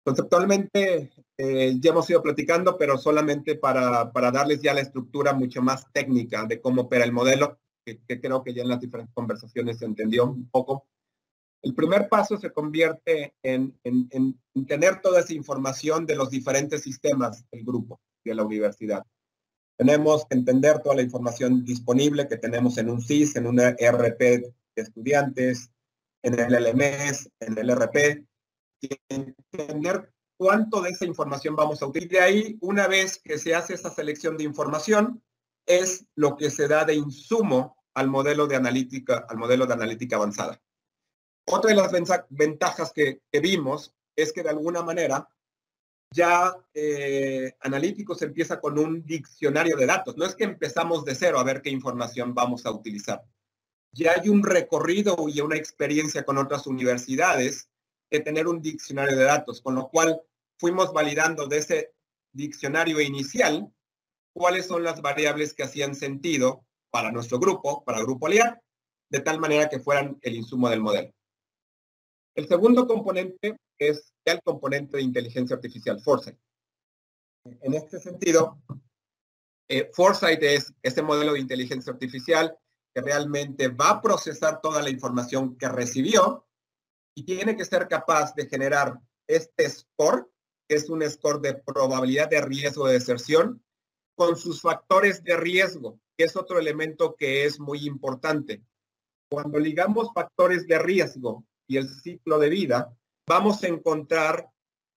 Conceptualmente eh, ya hemos ido platicando, pero solamente para, para, darles ya la estructura mucho más técnica de cómo opera el modelo, que, creo que ya en las diferentes conversaciones se entendió un poco. El primer paso se convierte en, tener toda esa información de los diferentes sistemas del grupo de la universidad. Tenemos que entender toda la información disponible que tenemos en un CIS, en una RP de estudiantes, en el LMS, en el RP, y entender cuánto de esa información vamos a utilizar. De ahí, una vez que se hace esa selección de información, es lo que se da de insumo al modelo de analítica, al modelo de analítica avanzada. Otra de las ventajas que, vimos es que de alguna manera ya eh, Analíticos empieza con un diccionario de datos. No es que empezamos de cero a ver qué información vamos a utilizar. Ya hay un recorrido y una experiencia con otras universidades de tener un diccionario de datos, con lo cual fuimos validando de ese diccionario inicial cuáles son las variables que hacían sentido para nuestro grupo, para el grupo LIAR, de tal manera que fueran el insumo del modelo. El segundo componente es el componente de inteligencia artificial, Foresight. En este sentido, eh, Foresight es ese modelo de inteligencia artificial que realmente va a procesar toda la información que recibió y tiene que ser capaz de generar este score, que es un score de probabilidad de riesgo de deserción, con sus factores de riesgo, que es otro elemento que es muy importante. Cuando ligamos factores de riesgo y el ciclo de vida, vamos a encontrar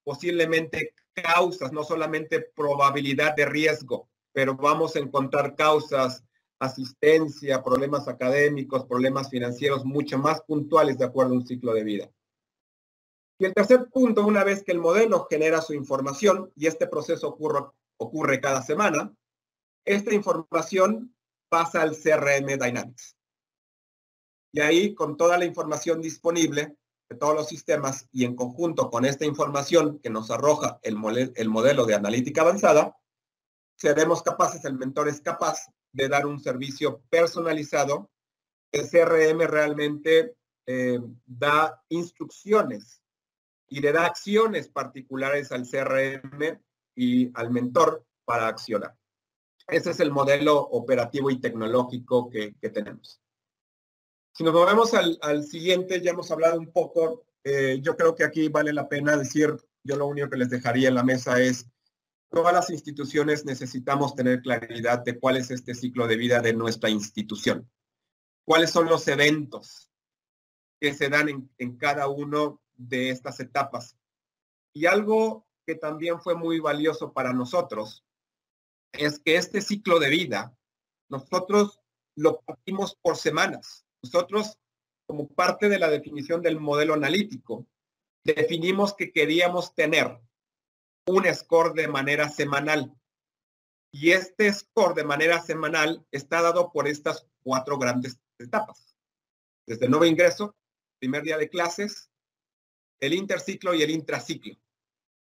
posiblemente causas, no solamente probabilidad de riesgo, pero vamos a encontrar causas, asistencia, problemas académicos, problemas financieros mucho más puntuales de acuerdo a un ciclo de vida. Y el tercer punto, una vez que el modelo genera su información y este proceso ocurre, ocurre cada semana, esta información pasa al CRM Dynamics. Y ahí, con toda la información disponible de todos los sistemas y en conjunto con esta información que nos arroja el, el modelo de analítica avanzada, seremos capaces, el mentor es capaz de dar un servicio personalizado. El CRM realmente eh, da instrucciones y le da acciones particulares al CRM y al mentor para accionar. Ese es el modelo operativo y tecnológico que tenemos. Si nos movemos al, siguiente, ya hemos hablado un poco, eh, yo creo que aquí vale la pena decir, yo lo único que les dejaría en la mesa es, todas las instituciones necesitamos tener claridad de cuál es este ciclo de vida de nuestra institución. ¿Cuáles son los eventos que se dan en, en cada uno de estas etapas? Y algo que también fue muy valioso para nosotros es que este ciclo de vida, nosotros lo partimos por semanas. Nosotros, como parte de la definición del modelo analítico, definimos que queríamos tener un score de manera semanal. Y este score de manera semanal está dado por estas cuatro grandes etapas. Desde el nuevo ingreso, primer día de clases, el interciclo y el intraciclo.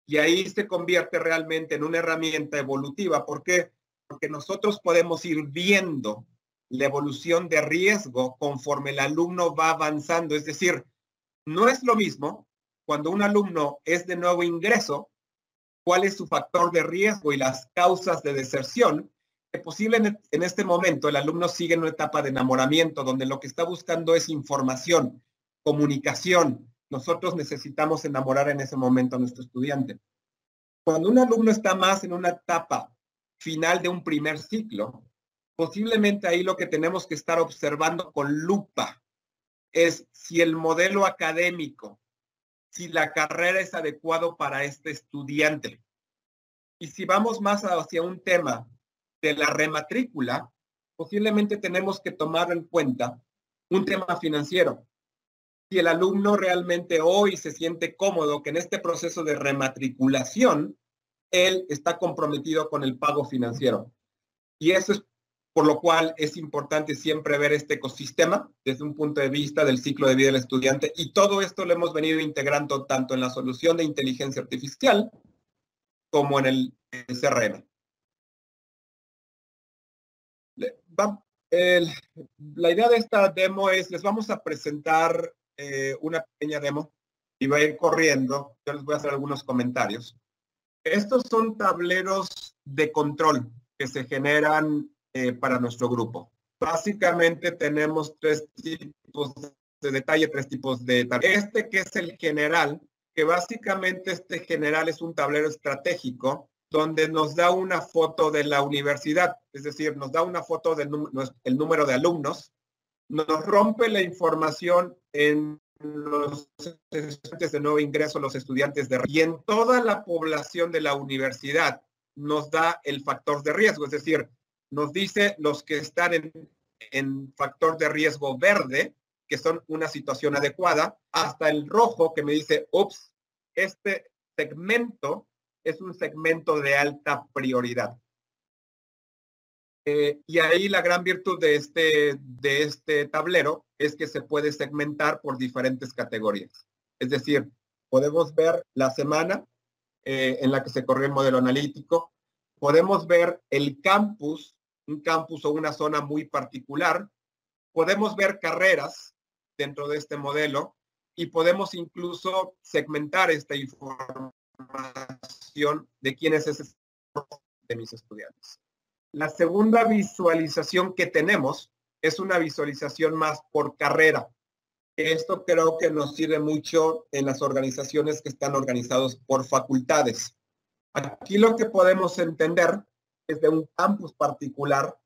Y ahí se convierte realmente en una herramienta evolutiva. ¿Por qué? Porque nosotros podemos ir viendo la evolución de riesgo conforme el alumno va avanzando. Es decir, no es lo mismo cuando un alumno es de nuevo ingreso, cuál es su factor de riesgo y las causas de deserción, que posible en, este momento el alumno sigue en una etapa de enamoramiento donde lo que está buscando es información, comunicación. Nosotros necesitamos enamorar en ese momento a nuestro estudiante. Cuando un alumno está más en una etapa final de un primer ciclo, posiblemente ahí lo que tenemos que estar observando con lupa es si el modelo académico, si la carrera es adecuado para este estudiante. Y si vamos más hacia un tema de la rematrícula, posiblemente tenemos que tomar en cuenta un tema financiero. Si el alumno realmente hoy se siente cómodo que en este proceso de rematriculación, él está comprometido con el pago financiero. Y eso es por lo cual es importante siempre ver este ecosistema desde un punto de vista del ciclo de vida del estudiante y todo esto lo hemos venido integrando tanto en la solución de inteligencia artificial como en el CRM. la idea de esta demo es, les vamos a presentar eh, una pequeña demo y va a ir corriendo. Yo les voy a hacer algunos comentarios. Estos son tableros de control que se generan eh, para nuestro grupo. Básicamente tenemos tres tipos de detalle, tres tipos de Este que es el general, que básicamente este general es un tablero estratégico donde nos da una foto de la universidad, es decir, nos da una foto del el número de alumnos, nos rompe la información en los estudiantes de nuevo ingreso, los estudiantes de y en toda la población de la universidad nos da el factor de riesgo, es decir, nos dice los que están en, factor de riesgo verde, que son una situación adecuada, hasta el rojo que me dice, ups, este segmento es un segmento de alta prioridad. Eh, y ahí la gran virtud de este, de este tablero es que se puede segmentar por diferentes categorías. Es decir, podemos ver la semana eh, en la que se corrió el modelo analítico, podemos ver el campus un campus o una zona muy particular. Podemos ver carreras dentro de este modelo y podemos incluso segmentar esta información de quién es ese de mis estudiantes. La segunda visualización que tenemos es una visualización más por carrera. Esto creo que nos sirve mucho en las organizaciones que están organizados por facultades. Aquí lo que podemos entender desde un campus particular,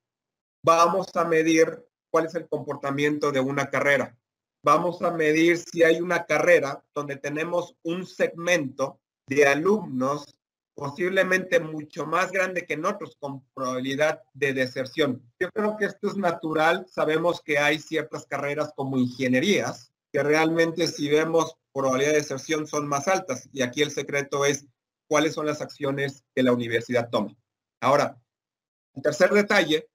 vamos a medir cuál es el comportamiento de una carrera. Vamos a medir si hay una carrera donde tenemos un segmento de alumnos posiblemente mucho más grande que en otros con probabilidad de deserción. Yo creo que esto es natural. Sabemos que hay ciertas carreras como ingenierías que realmente si vemos probabilidad de deserción son más altas. Y aquí el secreto es cuáles son las acciones que la universidad toma. Ahora, el tercer detalle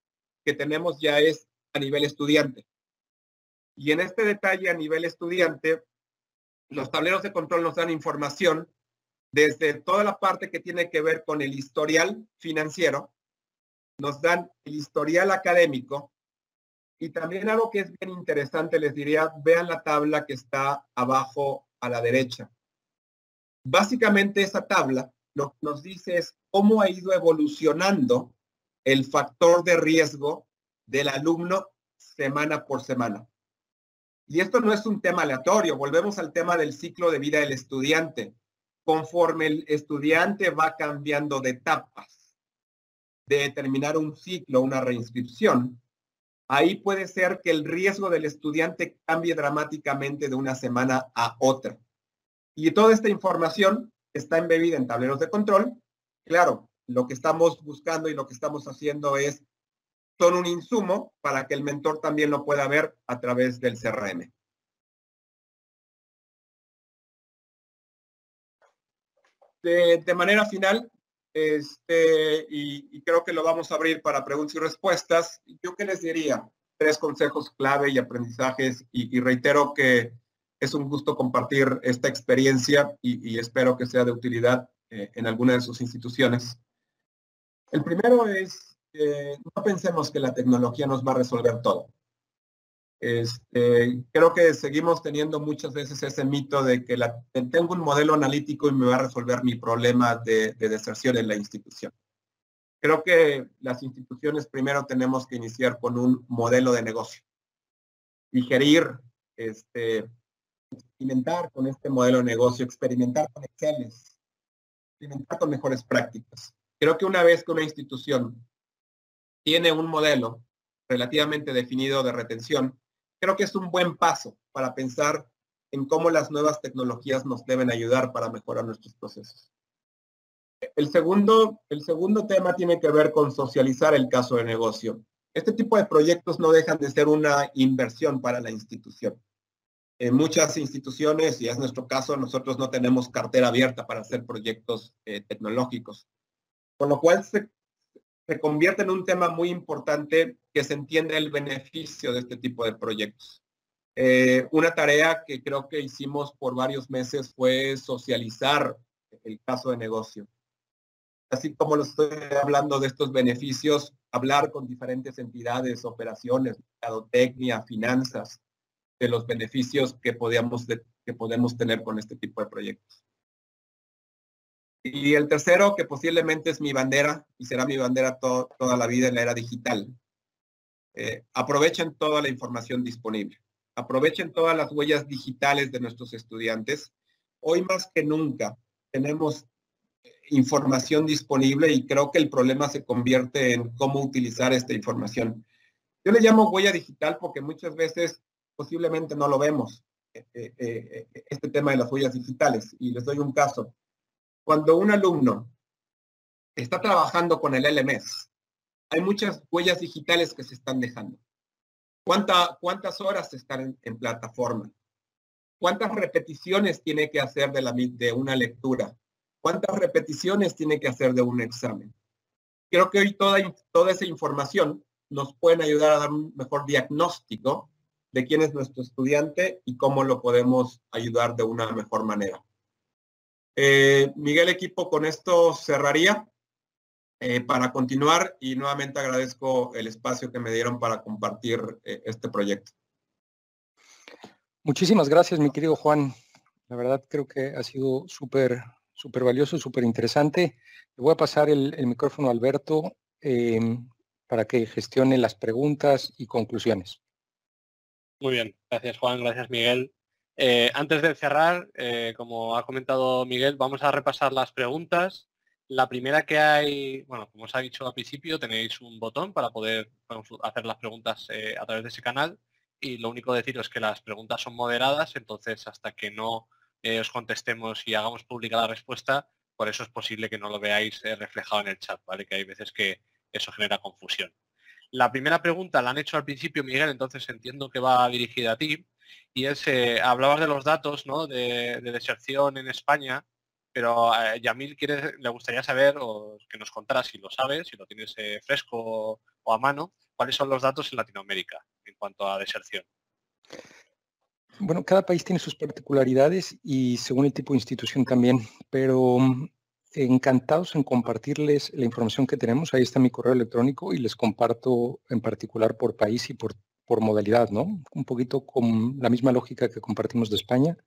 que tenemos ya es a nivel estudiante. Y en este detalle a nivel estudiante, los tableros de control nos dan información desde toda la parte que tiene que ver con el historial financiero, nos dan el historial académico y también algo que es bien interesante, les diría, vean la tabla que está abajo a la derecha. Básicamente esa tabla lo que nos dice es cómo ha ido evolucionando el factor de riesgo del alumno semana por semana. Y esto no es un tema aleatorio, volvemos al tema del ciclo de vida del estudiante. Conforme el estudiante va cambiando de etapas, de terminar un ciclo, una reinscripción, ahí puede ser que el riesgo del estudiante cambie dramáticamente de una semana a otra. Y toda esta información está embebida en tableros de control. Claro, lo que estamos buscando y lo que estamos haciendo es, son un insumo para que el mentor también lo pueda ver a través del CRM. De, manera final, este, y, creo que lo vamos a abrir para preguntas y respuestas, yo qué les diría, tres consejos clave y aprendizajes, y reitero que es un gusto compartir esta experiencia y, espero que sea de utilidad eh, en alguna de sus instituciones. El primero es, no pensemos que la tecnología nos va a resolver todo. Este, creo que seguimos teniendo muchas veces ese mito de que tengo un modelo analítico y me va a resolver mi problema de, de deserción en la institución. Creo que las instituciones primero tenemos que iniciar con un modelo de negocio. Digerir este, experimentar con este modelo de negocio, experimentar con Excel, experimentar con mejores prácticas. Creo que una vez que una institución tiene un modelo relativamente definido de retención, creo que es un buen paso para pensar en cómo las nuevas tecnologías nos deben ayudar para mejorar nuestros procesos. El segundo, el segundo tema tiene que ver con socializar el caso de negocio. Este tipo de proyectos no dejan de ser una inversión para la institución. En muchas instituciones, y es nuestro caso, nosotros no tenemos cartera abierta para hacer proyectos eh, tecnológicos. Con lo cual se, se convierte en un tema muy importante que se entiende el beneficio de este tipo de proyectos. Eh, una tarea que creo que hicimos por varios meses fue socializar el caso de negocio. Así como lo estoy hablando de estos beneficios, hablar con diferentes entidades, operaciones, mercadotecnia, finanzas, de los beneficios que, podíamos que podemos tener con este tipo de proyectos. Y el tercero, que posiblemente es mi bandera y será mi bandera toda la vida en la era digital. Eh, aprovechen toda la información disponible. Aprovechen todas las huellas digitales de nuestros estudiantes. Hoy más que nunca tenemos eh, información disponible y creo que el problema se convierte en cómo utilizar esta información. Yo le llamo huella digital porque muchas veces posiblemente no lo vemos, eh, este tema de las huellas digitales. Y les doy un caso cuando un alumno está trabajando con el LMS, hay muchas huellas digitales que se están dejando. ¿Cuántas horas están en, plataforma? ¿Cuántas repeticiones tiene que hacer de, la, de una lectura? ¿Cuántas repeticiones tiene que hacer de un examen? Creo que hoy toda, toda esa información nos puede ayudar a dar un mejor diagnóstico de quién es nuestro estudiante y cómo lo podemos ayudar de una mejor manera. Eh, Miguel Equipo, con esto cerraría eh, para continuar y nuevamente agradezco el espacio que me dieron para compartir eh, este proyecto. Muchísimas gracias, mi querido Juan. La verdad creo que ha sido súper, súper valioso, súper interesante. Le voy a pasar el, el micrófono a Alberto em, para que gestione las preguntas y conclusiones. Muy bien, gracias Juan, gracias Miguel. Eh, antes de cerrar, eh, como ha comentado Miguel, vamos a repasar las preguntas. La primera que hay, bueno, como os ha dicho al principio, tenéis un botón para poder hacer las preguntas eh, a través de ese canal y lo único deciros es que las preguntas son moderadas, entonces hasta que no os contestemos y hagamos pública la respuesta, por eso es posible que no lo veáis reflejado en el chat, ¿vale? Que hay veces que eso genera confusión. La primera pregunta la han hecho al principio, Miguel, entonces entiendo que va dirigida a ti y es, eh, hablabas de los datos ¿no? de, deserción en España, pero a Yamil quiere, le gustaría saber, o que nos contaras si lo sabes, si lo tienes eh, fresco o a mano, cuáles son los datos en Latinoamérica en cuanto a deserción. Bueno, cada país tiene sus particularidades y según el tipo de institución también, pero mm, encantados en compartirles la información que tenemos. Ahí está mi correo electrónico y les comparto en particular por país y por modalidad, ¿no? Un poquito con la misma lógica que compartimos de España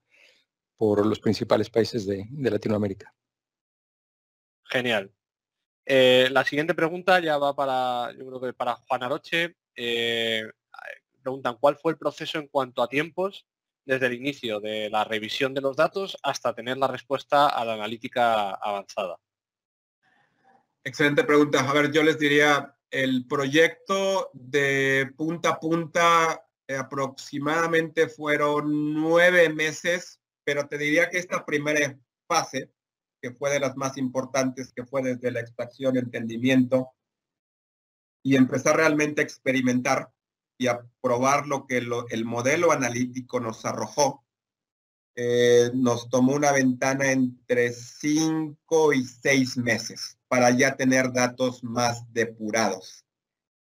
por los principales países de, Latinoamérica. Genial. Eh, la siguiente pregunta ya va para, yo creo que para Juan Aroche. Eh, preguntan cuál fue el proceso en cuanto a tiempos desde el inicio de la revisión de los datos hasta tener la respuesta a la analítica avanzada. Excelente pregunta. A ver, yo les diría, el proyecto de punta a punta eh, aproximadamente fueron nueve meses, pero te diría que esta primera fase, que fue de las más importantes, que fue desde la extracción, entendimiento, y empezar realmente a experimentar y a probar lo que el modelo analítico nos arrojó, eh, nos tomó una ventana entre cinco y seis meses para ya tener datos más depurados.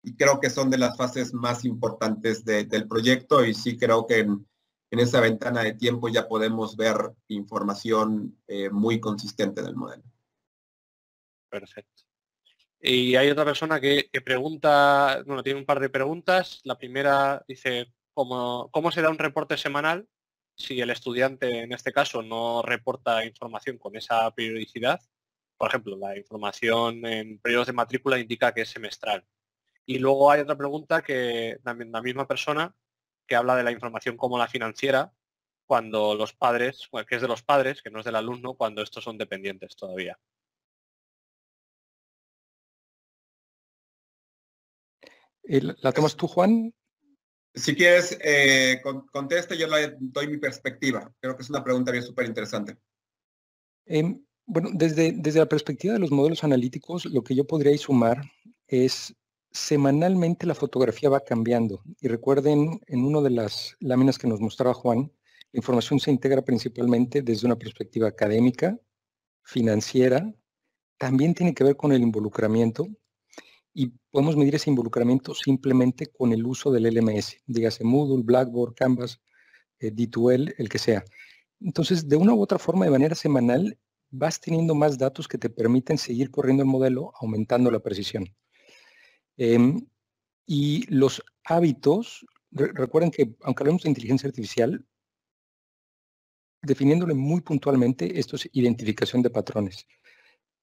Y creo que son de las fases más importantes del proyecto y sí creo que esa ventana de tiempo ya podemos ver información eh, muy consistente del modelo. Perfecto. Y hay otra persona que, pregunta, bueno, tiene un par de preguntas. La primera dice, ¿cómo, ¿cómo se da un reporte semanal si el estudiante en este caso no reporta información con esa periodicidad, por ejemplo, la información en periodos de matrícula indica que es semestral. Y luego hay otra pregunta que también la misma persona que habla de la información como la financiera, cuando los padres, que es de los padres, que no es del alumno, cuando estos son dependientes todavía. ¿La tomas tú, Juan? Si quieres, eh, conteste, yo le doy mi perspectiva. Creo que es una pregunta bien súper interesante. Em, bueno, desde, desde la perspectiva de los modelos analíticos, lo que yo podría sumar es semanalmente la fotografía va cambiando. Y recuerden, en una de las láminas que nos mostraba Juan, la información se integra principalmente desde una perspectiva académica, financiera, también tiene que ver con el involucramiento y podemos medir ese involucramiento simplemente con el uso del LMS, dígase Moodle, Blackboard, Canvas, eh, D2L, el que sea. Entonces, de una u otra forma, de manera semanal, vas teniendo más datos que te permiten seguir corriendo el modelo, aumentando la precisión. Em, y los hábitos, recuerden que aunque hablemos de inteligencia artificial, definiéndole muy puntualmente, esto es identificación de patrones.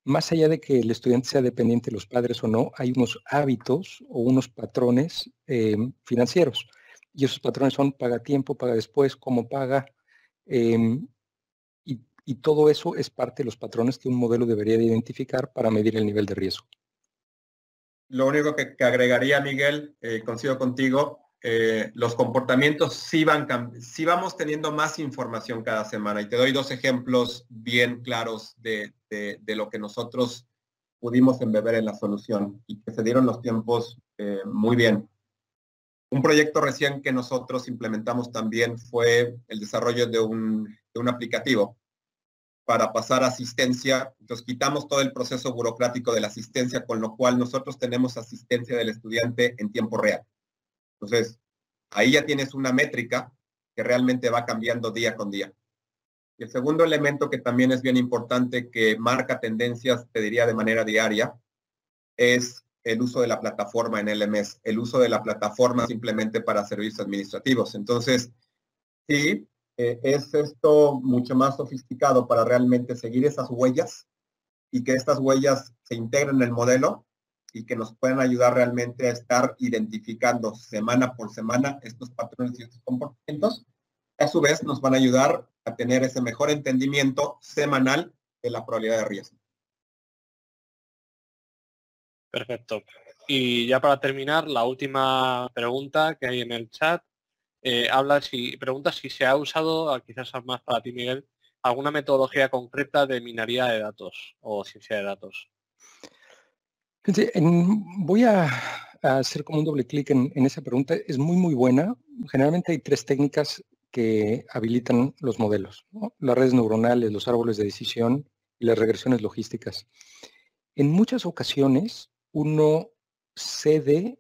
Más allá de que el estudiante sea dependiente de los padres o no, hay unos hábitos o unos patrones em, financieros. Y esos patrones son paga tiempo, paga después, cómo paga. Em, y, y, todo eso es parte de los patrones que un modelo debería de identificar para medir el nivel de riesgo. Lo único que, agregaría, Miguel, eh, coincido contigo, eh, los comportamientos sí, van, sí vamos teniendo más información cada semana. Y te doy dos ejemplos bien claros de, lo que nosotros pudimos embeber en la solución y que se dieron los tiempos eh, muy bien. Un proyecto recién que nosotros implementamos también fue el desarrollo de un, de un aplicativo para pasar asistencia. Entonces quitamos todo el proceso burocrático de la asistencia, con lo cual nosotros tenemos asistencia del estudiante en tiempo real. Entonces, ahí ya tienes una métrica que realmente va cambiando día con día. Y el segundo elemento que también es bien importante, que marca tendencias, te diría, de manera diaria, es el uso de la plataforma en LMS, el uso de la plataforma simplemente para servicios administrativos. Entonces, sí, eh, es esto mucho más sofisticado para realmente seguir esas huellas y que estas huellas se integren en el modelo y que nos puedan ayudar realmente a estar identificando semana por semana estos patrones y estos comportamientos. A su vez, nos van a ayudar a tener ese mejor entendimiento semanal de la probabilidad de riesgo. Perfecto. Y ya para terminar, la última pregunta que hay en el chat eh, habla si pregunta si se ha usado, quizás más para ti Miguel, alguna metodología concreta de minería de datos o ciencia de datos voy a, hacer como un doble clic en, esa pregunta. Es muy, muy buena. Generalmente hay tres técnicas que habilitan los modelos. Las redes neuronales, los árboles de decisión y las regresiones logísticas. En muchas ocasiones uno cede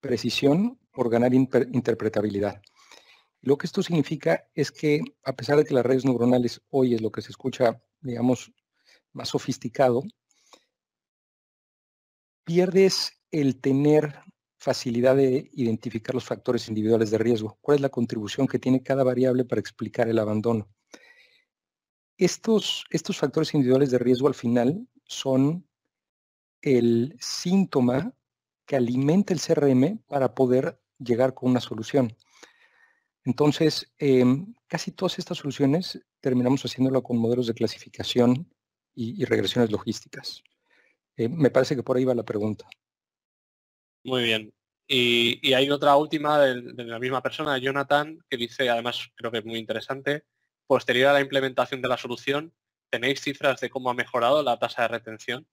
precisión por ganar interpretabilidad. Lo que esto significa es que a pesar de que las redes neuronales hoy es lo que se escucha, digamos, más sofisticado, pierdes el tener facilidad de identificar los factores individuales de riesgo. ¿Cuál es la contribución que tiene cada variable para explicar el abandono? Estos, factores individuales de riesgo al final son el síntoma que alimenta el CRM para poder llegar con una solución. Entonces, em, casi todas estas soluciones terminamos haciéndolo con modelos de clasificación y regresiones logísticas. Eh, me parece que por ahí va la pregunta. Muy bien. Y, hay otra última de, la misma persona, Jonathan, que dice, además creo que es muy interesante, posterior a la implementación de la solución, ¿tenéis cifras de cómo ha mejorado la tasa de retención?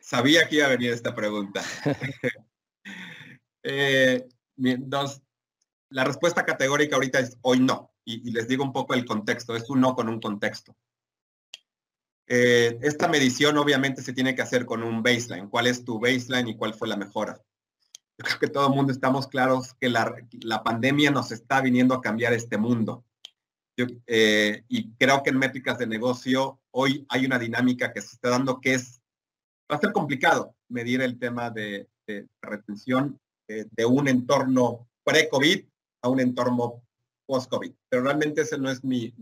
Sabía que iba a venir esta pregunta. (laughs) (laughs) Eh, la respuesta categórica ahorita es hoy no. y, les digo un poco el contexto. Es un no con un contexto. Eh, esta medición obviamente se tiene que hacer con un baseline. ¿Cuál es tu baseline y cuál fue la mejora? Yo creo que todo el mundo estamos claros que la, pandemia nos está viniendo a cambiar este mundo. Eh, y creo que en métricas de negocio hoy hay una dinámica que se está dando que es, va a ser complicado medir el tema de, retención eh, de un entorno pre-COVID a un entorno post-COVID. Pero realmente ese no es mi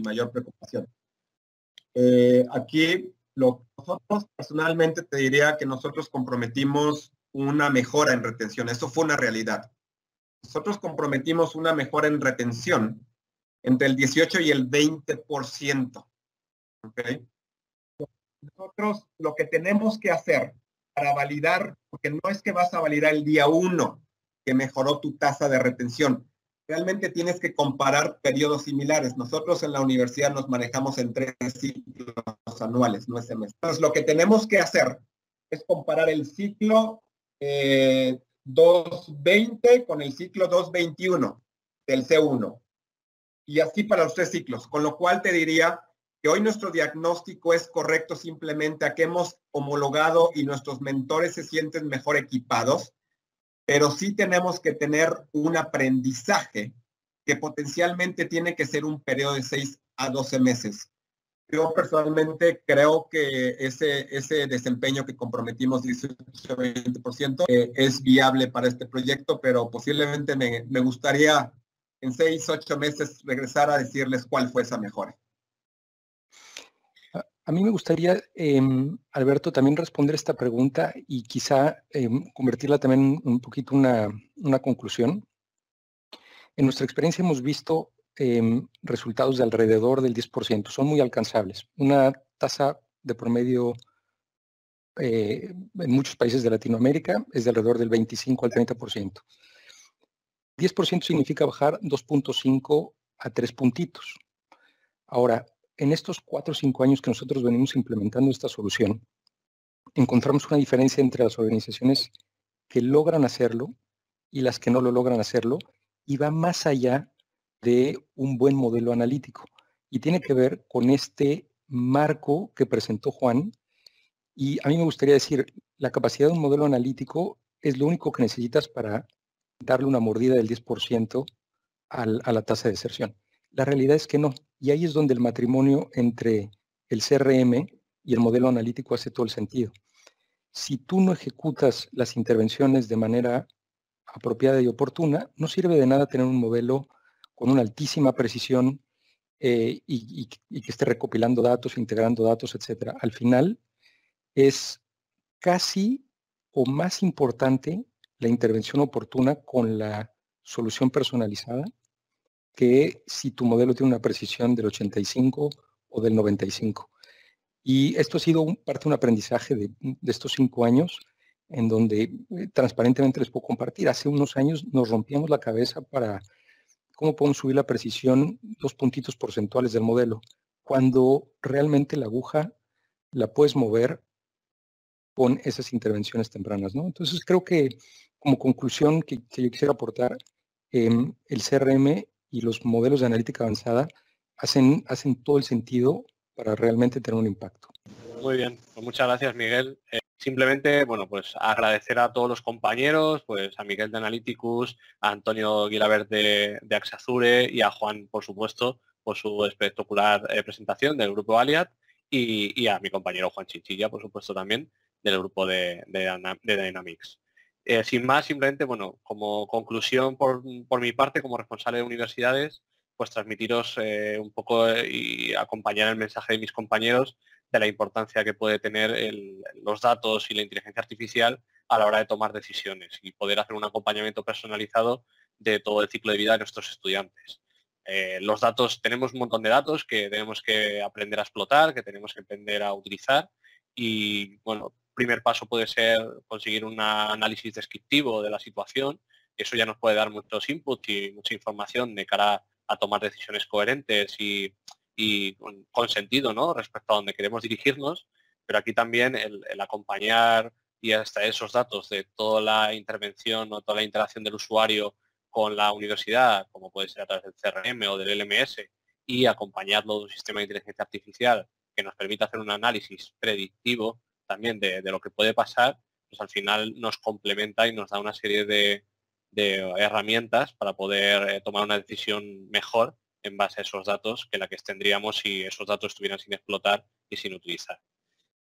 mayor preocupación. Eh, aquí lo, nosotros personalmente te diría que nosotros comprometimos una mejora en retención. Eso fue una realidad. Nosotros comprometimos una mejora en retención entre el 18 y el 20%. ¿okay? Nosotros lo que tenemos que hacer para validar, porque no es que vas a validar el día uno que mejoró tu tasa de retención. Realmente tienes que comparar periodos similares. Nosotros en la universidad nos manejamos en tres ciclos anuales, no es semestre. Entonces, lo que tenemos que hacer es comparar el ciclo 220 eh, con el ciclo 221 del C1. Y así para los tres ciclos, con lo cual te diría que hoy nuestro diagnóstico es correcto simplemente a que hemos homologado y nuestros mentores se sienten mejor equipados, pero sí tenemos que tener un aprendizaje que potencialmente tiene que ser un periodo de 6 a 12 meses. Yo personalmente creo que ese, ese desempeño que comprometimos, 18-20%, eh, es viable para este proyecto, pero posiblemente me, me gustaría en 6, 8 meses regresar a decirles cuál fue esa mejora. A mí me gustaría, em, Alberto, también responder esta pregunta y quizá em, convertirla también un poquito una, una conclusión. En nuestra experiencia hemos visto em, resultados de alrededor del 10%, son muy alcanzables. Una tasa de promedio eh, en muchos países de Latinoamérica es de alrededor del 25 al 30%. 10% significa bajar 2.5 a 3 puntitos. Ahora, en estos cuatro o cinco años que nosotros venimos implementando esta solución, encontramos una diferencia entre las organizaciones que logran hacerlo y las que no lo logran hacerlo, y va más allá de un buen modelo analítico. Y tiene que ver con este marco que presentó Juan. Y a mí me gustaría decir, la capacidad de un modelo analítico es lo único que necesitas para darle una mordida del 10% a la tasa de deserción. La realidad es que no. Y ahí es donde el matrimonio entre el CRM y el modelo analítico hace todo el sentido. Si tú no ejecutas las intervenciones de manera apropiada y oportuna, no sirve de nada tener un modelo con una altísima precisión eh, y, y, que esté recopilando datos, integrando datos, etc. Al final es casi o más importante la intervención oportuna con la solución personalizada que si tu modelo tiene una precisión del 85 o del 95. Y esto ha sido parte de un aprendizaje de, estos cinco años en donde eh, transparentemente les puedo compartir. Hace unos años nos rompíamos la cabeza para cómo podemos subir la precisión dos puntitos porcentuales del modelo, cuando realmente la aguja la puedes mover con esas intervenciones tempranas. Entonces creo que como conclusión que, yo quisiera aportar, em, el CRM y los modelos de analítica avanzada hacen, hacen todo el sentido para realmente tener un impacto. Muy bien, pues muchas gracias Miguel. Eh, simplemente, bueno, pues agradecer a todos los compañeros, pues a Miguel de Analyticus, a Antonio Guilabert de, de Axazure y a Juan, por supuesto, por su espectacular eh, presentación del grupo Aliat y, a mi compañero Juan Chichilla, por supuesto, también del grupo de, de Dynamics. Eh, sin más, simplemente, bueno, como conclusión por, mi parte, como responsable de universidades, pues transmitiros eh, un poco eh, y acompañar el mensaje de mis compañeros de la importancia que puede tener los datos y la inteligencia artificial a la hora de tomar decisiones y poder hacer un acompañamiento personalizado de todo el ciclo de vida de nuestros estudiantes. los datos, tenemos un montón de datos que tenemos que aprender a explotar, que tenemos que aprender a utilizar y bueno, primer paso puede ser conseguir un análisis descriptivo de la situación. Eso ya nos puede dar muchos inputs y mucha información de cara a tomar decisiones coherentes y, con, sentido ¿no? respecto a donde queremos dirigirnos. Pero aquí también el, acompañar y hasta esos datos de toda la intervención o toda la interacción del usuario con la universidad, como puede ser a través del CRM o del LMS, y acompañarlo de un sistema de inteligencia artificial que nos permita hacer un análisis predictivo también de, lo que puede pasar, pues al final nos complementa y nos da una serie de, herramientas para poder eh, tomar una decisión mejor en base a esos datos que la que tendríamos si esos datos estuvieran sin explotar y sin utilizar.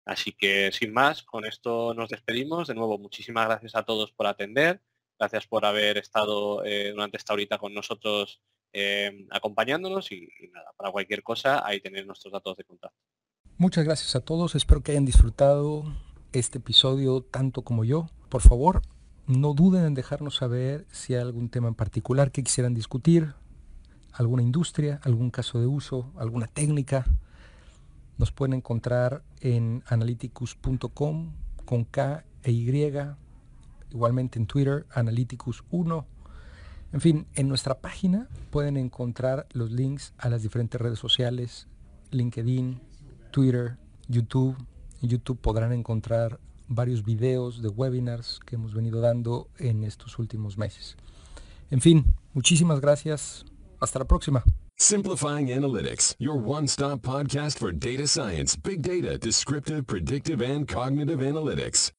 Así que sin más, con esto nos despedimos. De nuevo, muchísimas gracias a todos por atender. Gracias por haber estado eh, durante esta horita con nosotros eh, acompañándonos y, y, nada, para cualquier cosa ahí tenéis nuestros datos de contacto. Muchas gracias a todos, espero que hayan disfrutado este episodio tanto como yo. Por favor, no duden en dejarnos saber si hay algún tema en particular que quisieran discutir, alguna industria, algún caso de uso, alguna técnica. Nos pueden encontrar en analyticus.com con K e Y, igualmente en Twitter, Analyticus1. En fin, en nuestra página pueden encontrar los links a las diferentes redes sociales, LinkedIn, Twitter, YouTube. En YouTube podrán encontrar varios videos de webinars que hemos venido dando en estos últimos meses. En fin, muchísimas gracias. Hasta la próxima. Simplifying Analytics, your one-stop podcast for data science, big data, descriptive, predictive, and cognitive analytics.